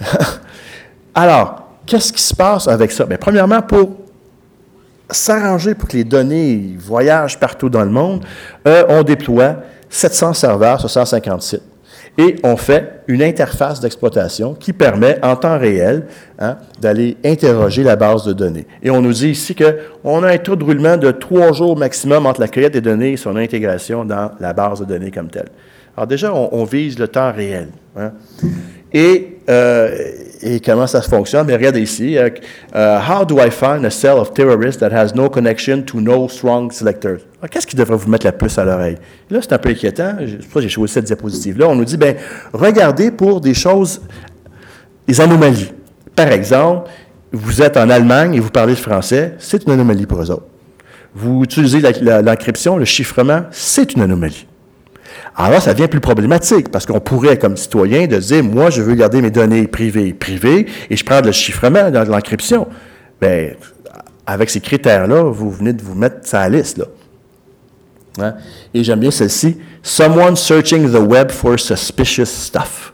Speaker 1: Alors, qu'est-ce qui se passe avec ça? Bien, premièrement, pour s'arranger pour que les données voyagent partout dans le monde, on déploie 700 serveurs sur 150 sites et on fait une interface d'exploitation qui permet en temps réel hein, d'aller interroger la base de données. Et on nous dit ici qu'on a un taux de roulement de trois jours maximum entre la cueillette des données et son intégration dans la base de données comme telle. Alors déjà, on, vise le temps réel. Hein. Et, euh, et, comment ça fonctionne? Mais regardez ici. Euh, euh, how do I find a cell of terrorists that has no connection to no strong selectors? Qu'est-ce qui devrait vous mettre la puce à l'oreille? Là, c'est un peu inquiétant. C'est pour ça que j'ai choisi cette diapositive-là. On nous dit, ben, regardez pour des choses, des anomalies. Par exemple, vous êtes en Allemagne et vous parlez le français, c'est une anomalie pour eux autres. Vous utilisez l'encryption, le chiffrement, c'est une anomalie. Alors ça devient plus problématique parce qu'on pourrait, comme citoyen, de dire, moi, je veux garder mes données privées privées et je prends le chiffrement dans l'encryption. Bien, avec ces critères-là, vous venez de vous mettre ça à la liste. Là. Hein? Et j'aime bien celle-ci. Someone searching the web for suspicious stuff.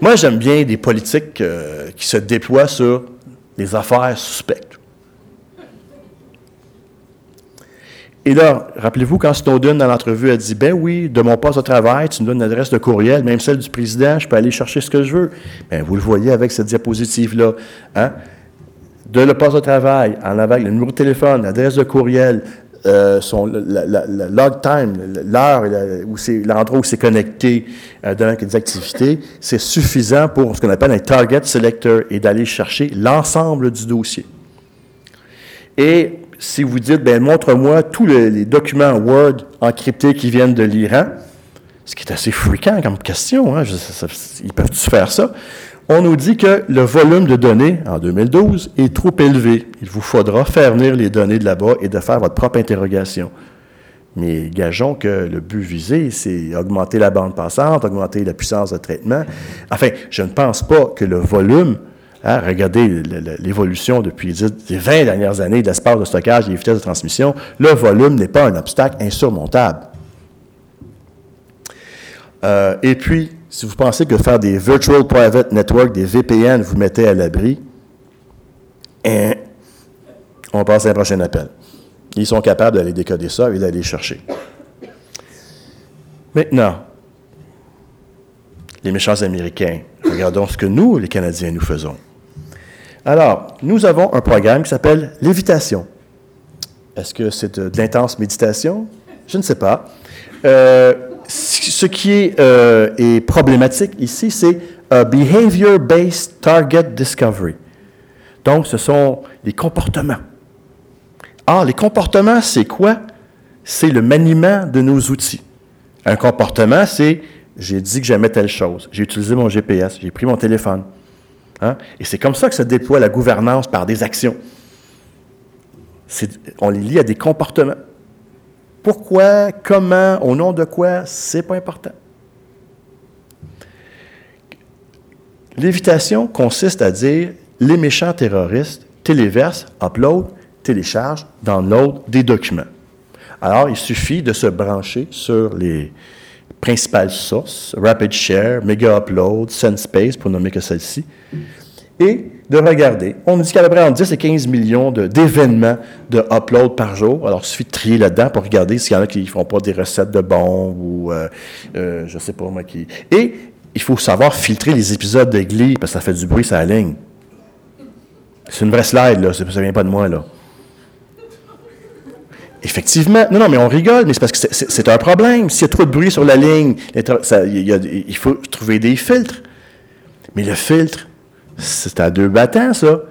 Speaker 1: Moi, j'aime bien des politiques euh, qui se déploient sur les affaires suspectes. Et là, rappelez-vous, quand Snowden, dans l'entrevue, a dit Ben oui, de mon poste de travail, tu me donnes une adresse de courriel, même celle du président, je peux aller chercher ce que je veux. Bien, vous le voyez avec cette diapositive-là. Hein? De le poste de travail, en avec le numéro de téléphone, l'adresse de courriel, euh, son, log time, l'heure, où c'est l'endroit où c'est connecté euh, dans des activités, c'est suffisant pour ce qu'on appelle un target selector et d'aller chercher l'ensemble du dossier. Et si vous dites, ben montre-moi tous les, documents Word encryptés qui viennent de l'Iran, ce qui est assez fréquent comme question, hein, ils peuvent faire ça? On nous dit que le volume de données en 2012 est trop élevé. Il vous faudra faire venir les données de là-bas et de faire votre propre interrogation. Mais gageons que le but visé, c'est augmenter la bande passante, augmenter la puissance de traitement. Enfin, je ne pense pas que le volume Hein, regardez l'évolution depuis les 20 dernières années de l'espace de stockage et des vitesses de transmission. Le volume n'est pas un obstacle insurmontable. Euh, et puis, si vous pensez que faire des Virtual Private Network, des VPN, vous mettez à l'abri, hein, on passe à un prochain appel. Ils sont capables d'aller décoder ça et d'aller chercher. Maintenant, les méchants Américains, regardons ce que nous, les Canadiens, nous faisons. Alors, nous avons un programme qui s'appelle Lévitation. Est-ce que c'est de, l'intense méditation? Je ne sais pas. Euh, ce qui est, euh, est, problématique ici, c'est Behavior-Based Target Discovery. Donc, ce sont les comportements. Ah, les comportements, c'est quoi? C'est le maniement de nos outils. Un comportement, c'est j'ai dit que j'aimais telle chose, j'ai utilisé mon GPS, j'ai pris mon téléphone. Hein? Et c'est comme ça que se déploie la gouvernance par des actions. On les lie à des comportements. Pourquoi, comment, au nom de quoi, c'est pas important. L'évitation consiste à dire les méchants terroristes téléversent, upload, téléchargent, download des documents. Alors, il suffit de se brancher sur les principales sources, Rapid Share, Mega Upload, SendSpace, pour nommer que celle-ci, et de regarder. On nous dit qu'à peu près entre 10 et 15 millions d'événements de, upload par jour. Alors, il suffit de trier là-dedans pour regarder s'il y en a qui ne font pas des recettes de bombes ou, euh, euh, je ne sais pas moi, qui... Et il faut savoir filtrer les épisodes de Glee, parce que ça fait du bruit, ça la ligne. C'est une vraie slide, là. Ça ne vient pas de moi, là. Effectivement. Non, non, mais on rigole, mais c'est parce que c'est un problème. S'il y a trop de bruit sur la ligne, il faut trouver des filtres. Mais le filtre, c'est à deux battants, ça.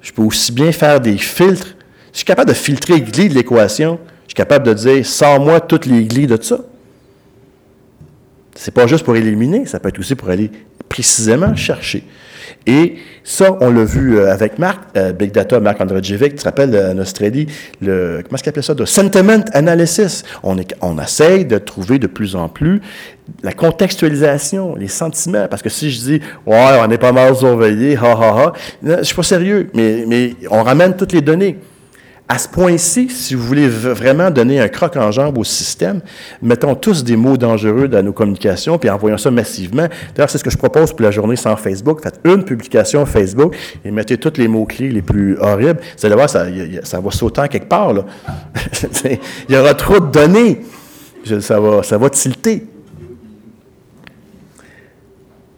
Speaker 1: Je peux aussi bien faire des filtres. Je suis capable de filtrer gli de l'équation. Je suis capable de dire, sors-moi toutes les glis de ça. C'est pas juste pour éliminer, ça peut être aussi pour aller précisément chercher. Et ça, on l'a vu euh, avec Marc, euh, Big Data, Marc Androjevic, tu te rappelles euh, Australie, le, comment est-ce qu'il appelait ça, de sentiment analysis. On, essaye de trouver de plus en plus la contextualisation, les sentiments. Parce que si je dis, ouais, on est pas mal surveillé, ha, ha, ha, je suis pas sérieux, mais on ramène toutes les données. À ce point-ci, si vous voulez vraiment donner un croc en jambe au système, mettons tous des mots dangereux dans nos communications, puis envoyons ça massivement. D'ailleurs, c'est ce que je propose pour la journée sans Facebook. Faites une publication Facebook et mettez tous les mots-clés les plus horribles. Vous allez voir, ça, ça va sauter quelque part. Là. Il y aura trop de données. ça, va, ça va tilter.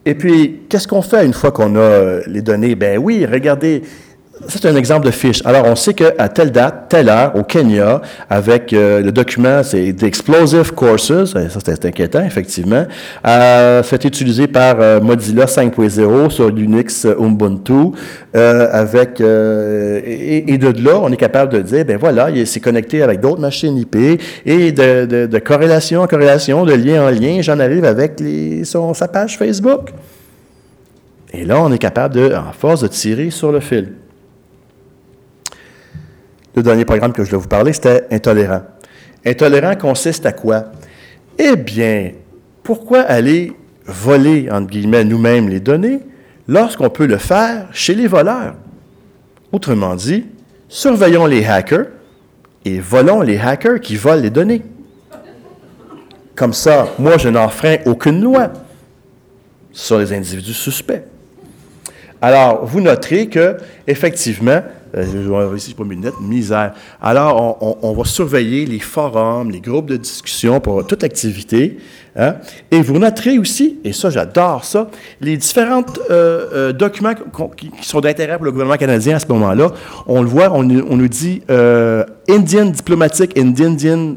Speaker 1: Et puis, qu'est-ce qu'on fait une fois qu'on a les données? Ben oui, regardez, c'est un exemple de fiche. Alors, on sait qu'à telle date, telle heure, au Kenya, avec euh, le document, c'est d'Explosive Courses, ça c'est inquiétant, effectivement, euh, c'est utilisé par euh, Mozilla 5.0 sur Linux Ubuntu, euh, avec, et, de là, on est capable de dire, ben voilà, il s'est connecté avec d'autres machines IP, et de, de, corrélation en corrélation, de lien en lien, j'en arrive avec son, sa page Facebook. Et là, on est capable, de, en force, de tirer sur le fil. Le dernier programme que je vais vous parler, c'était intolérant. Intolérant consiste à quoi? Eh bien, pourquoi aller voler, entre guillemets, nous-mêmes les données lorsqu'on peut le faire chez les voleurs? Autrement dit, surveillons les hackers et volons les hackers qui volent les données. Comme ça, moi, je n'enfreins aucune loi sur les individus suspects. Alors, vous noterez que, effectivement, euh, ici pas mes lunettes, misère. Alors, on, va surveiller les forums, les groupes de discussion pour toute activité. Hein. Et vous noterez aussi, et ça, j'adore ça, les différents euh, euh, documents qui, sont d'intérêt pour le gouvernement canadien à ce moment-là. On le voit, on, nous dit Indian Diplomatic and Indian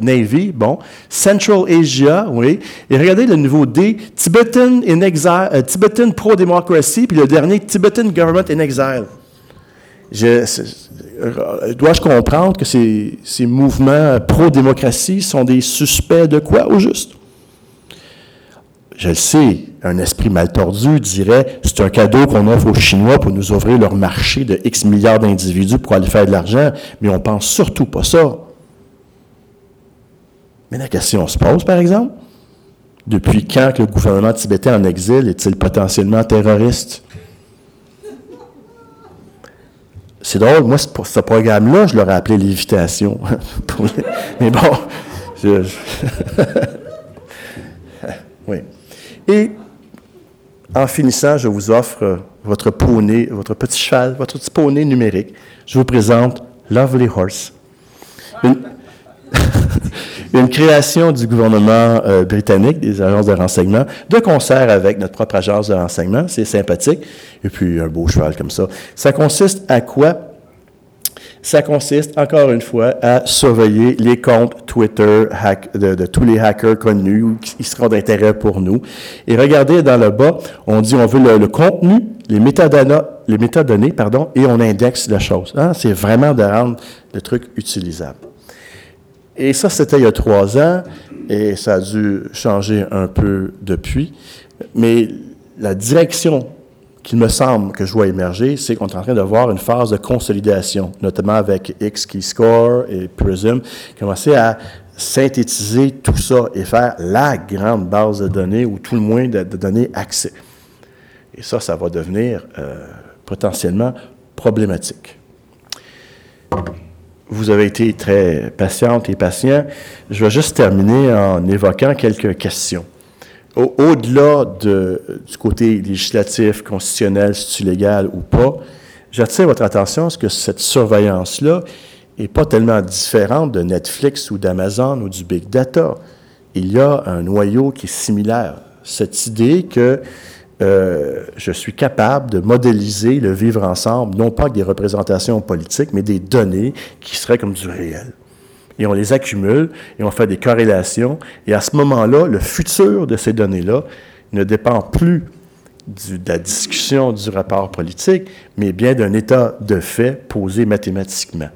Speaker 1: Navy, bon, Central Asia, oui. Et regardez le niveau D, Tibetan in Exile, Tibetan Pro-Democracy, puis le dernier, Tibetan Government in Exile. Dois-je comprendre que ces, mouvements pro-démocratie sont des suspects de quoi, au juste? Je le sais, un esprit mal tordu dirait c'est un cadeau qu'on offre aux Chinois pour nous ouvrir leur marché de X milliards d'individus pour aller faire de l'argent, mais on pense surtout pas ça. Mais la question se pose, par exemple, depuis quand le gouvernement tibétain en exil est-il potentiellement terroriste? C'est drôle, moi, pour ce programme-là, je l'aurais appelé lévitation. Mais bon, oui. Et en finissant, je vous offre votre poney, votre petit cheval, votre petit poney numérique. Je vous présente Lovely Horse. création du gouvernement euh, britannique, des agences de renseignement, de concert avec notre propre agence de renseignement. C'est sympathique. Et puis, un beau cheval comme ça. Ça consiste à quoi? Ça consiste, encore une fois, à surveiller les comptes Twitter de, tous les hackers connus qui seront d'intérêt pour nous. Et regardez dans le bas, on dit on veut le, contenu, les métadonnées, les métadonnées, pardon, et on indexe la chose. Hein? C'est vraiment de rendre le truc utilisable. Et ça, c'était il y a trois ans, et ça a dû changer un peu depuis. Mais la direction qu'il me semble que je vois émerger, c'est qu'on est en train de voir une phase de consolidation, notamment avec X-Keyscore et Prism, commencer à synthétiser tout ça et faire la grande base de données où tout le moins de, donner accès. Et ça, ça va devenir euh, potentiellement problématique. Vous avez été très patiente et patient. Je vais juste terminer en évoquant quelques questions. Au-delà du côté législatif, constitutionnel, si légal ou pas, j'attire votre attention à ce que cette surveillance-là n'est pas tellement différente de Netflix ou d'Amazon ou du Big Data. Il y a un noyau qui est similaire. Cette idée que euh, je suis capable de modéliser le vivre ensemble, non pas avec des représentations politiques, mais des données qui seraient comme du réel. Et on les accumule et on fait des corrélations. Et à ce moment-là, le futur de ces données-là ne dépend plus de la discussion du rapport politique, mais bien d'un état de fait posé mathématiquement.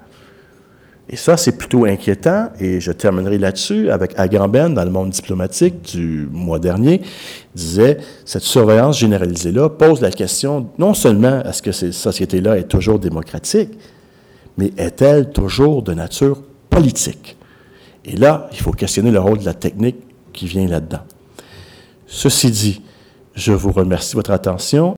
Speaker 1: Et ça, c'est plutôt inquiétant, et je terminerai là-dessus avec Agamben dans le monde diplomatique du mois dernier, disait, cette surveillance généralisée-là pose la question non seulement est-ce que cette société-là est toujours démocratique, mais est-elle toujours de nature politique? Et là, il faut questionner le rôle de la technique qui vient là-dedans. Ceci dit, je vous remercie de votre attention.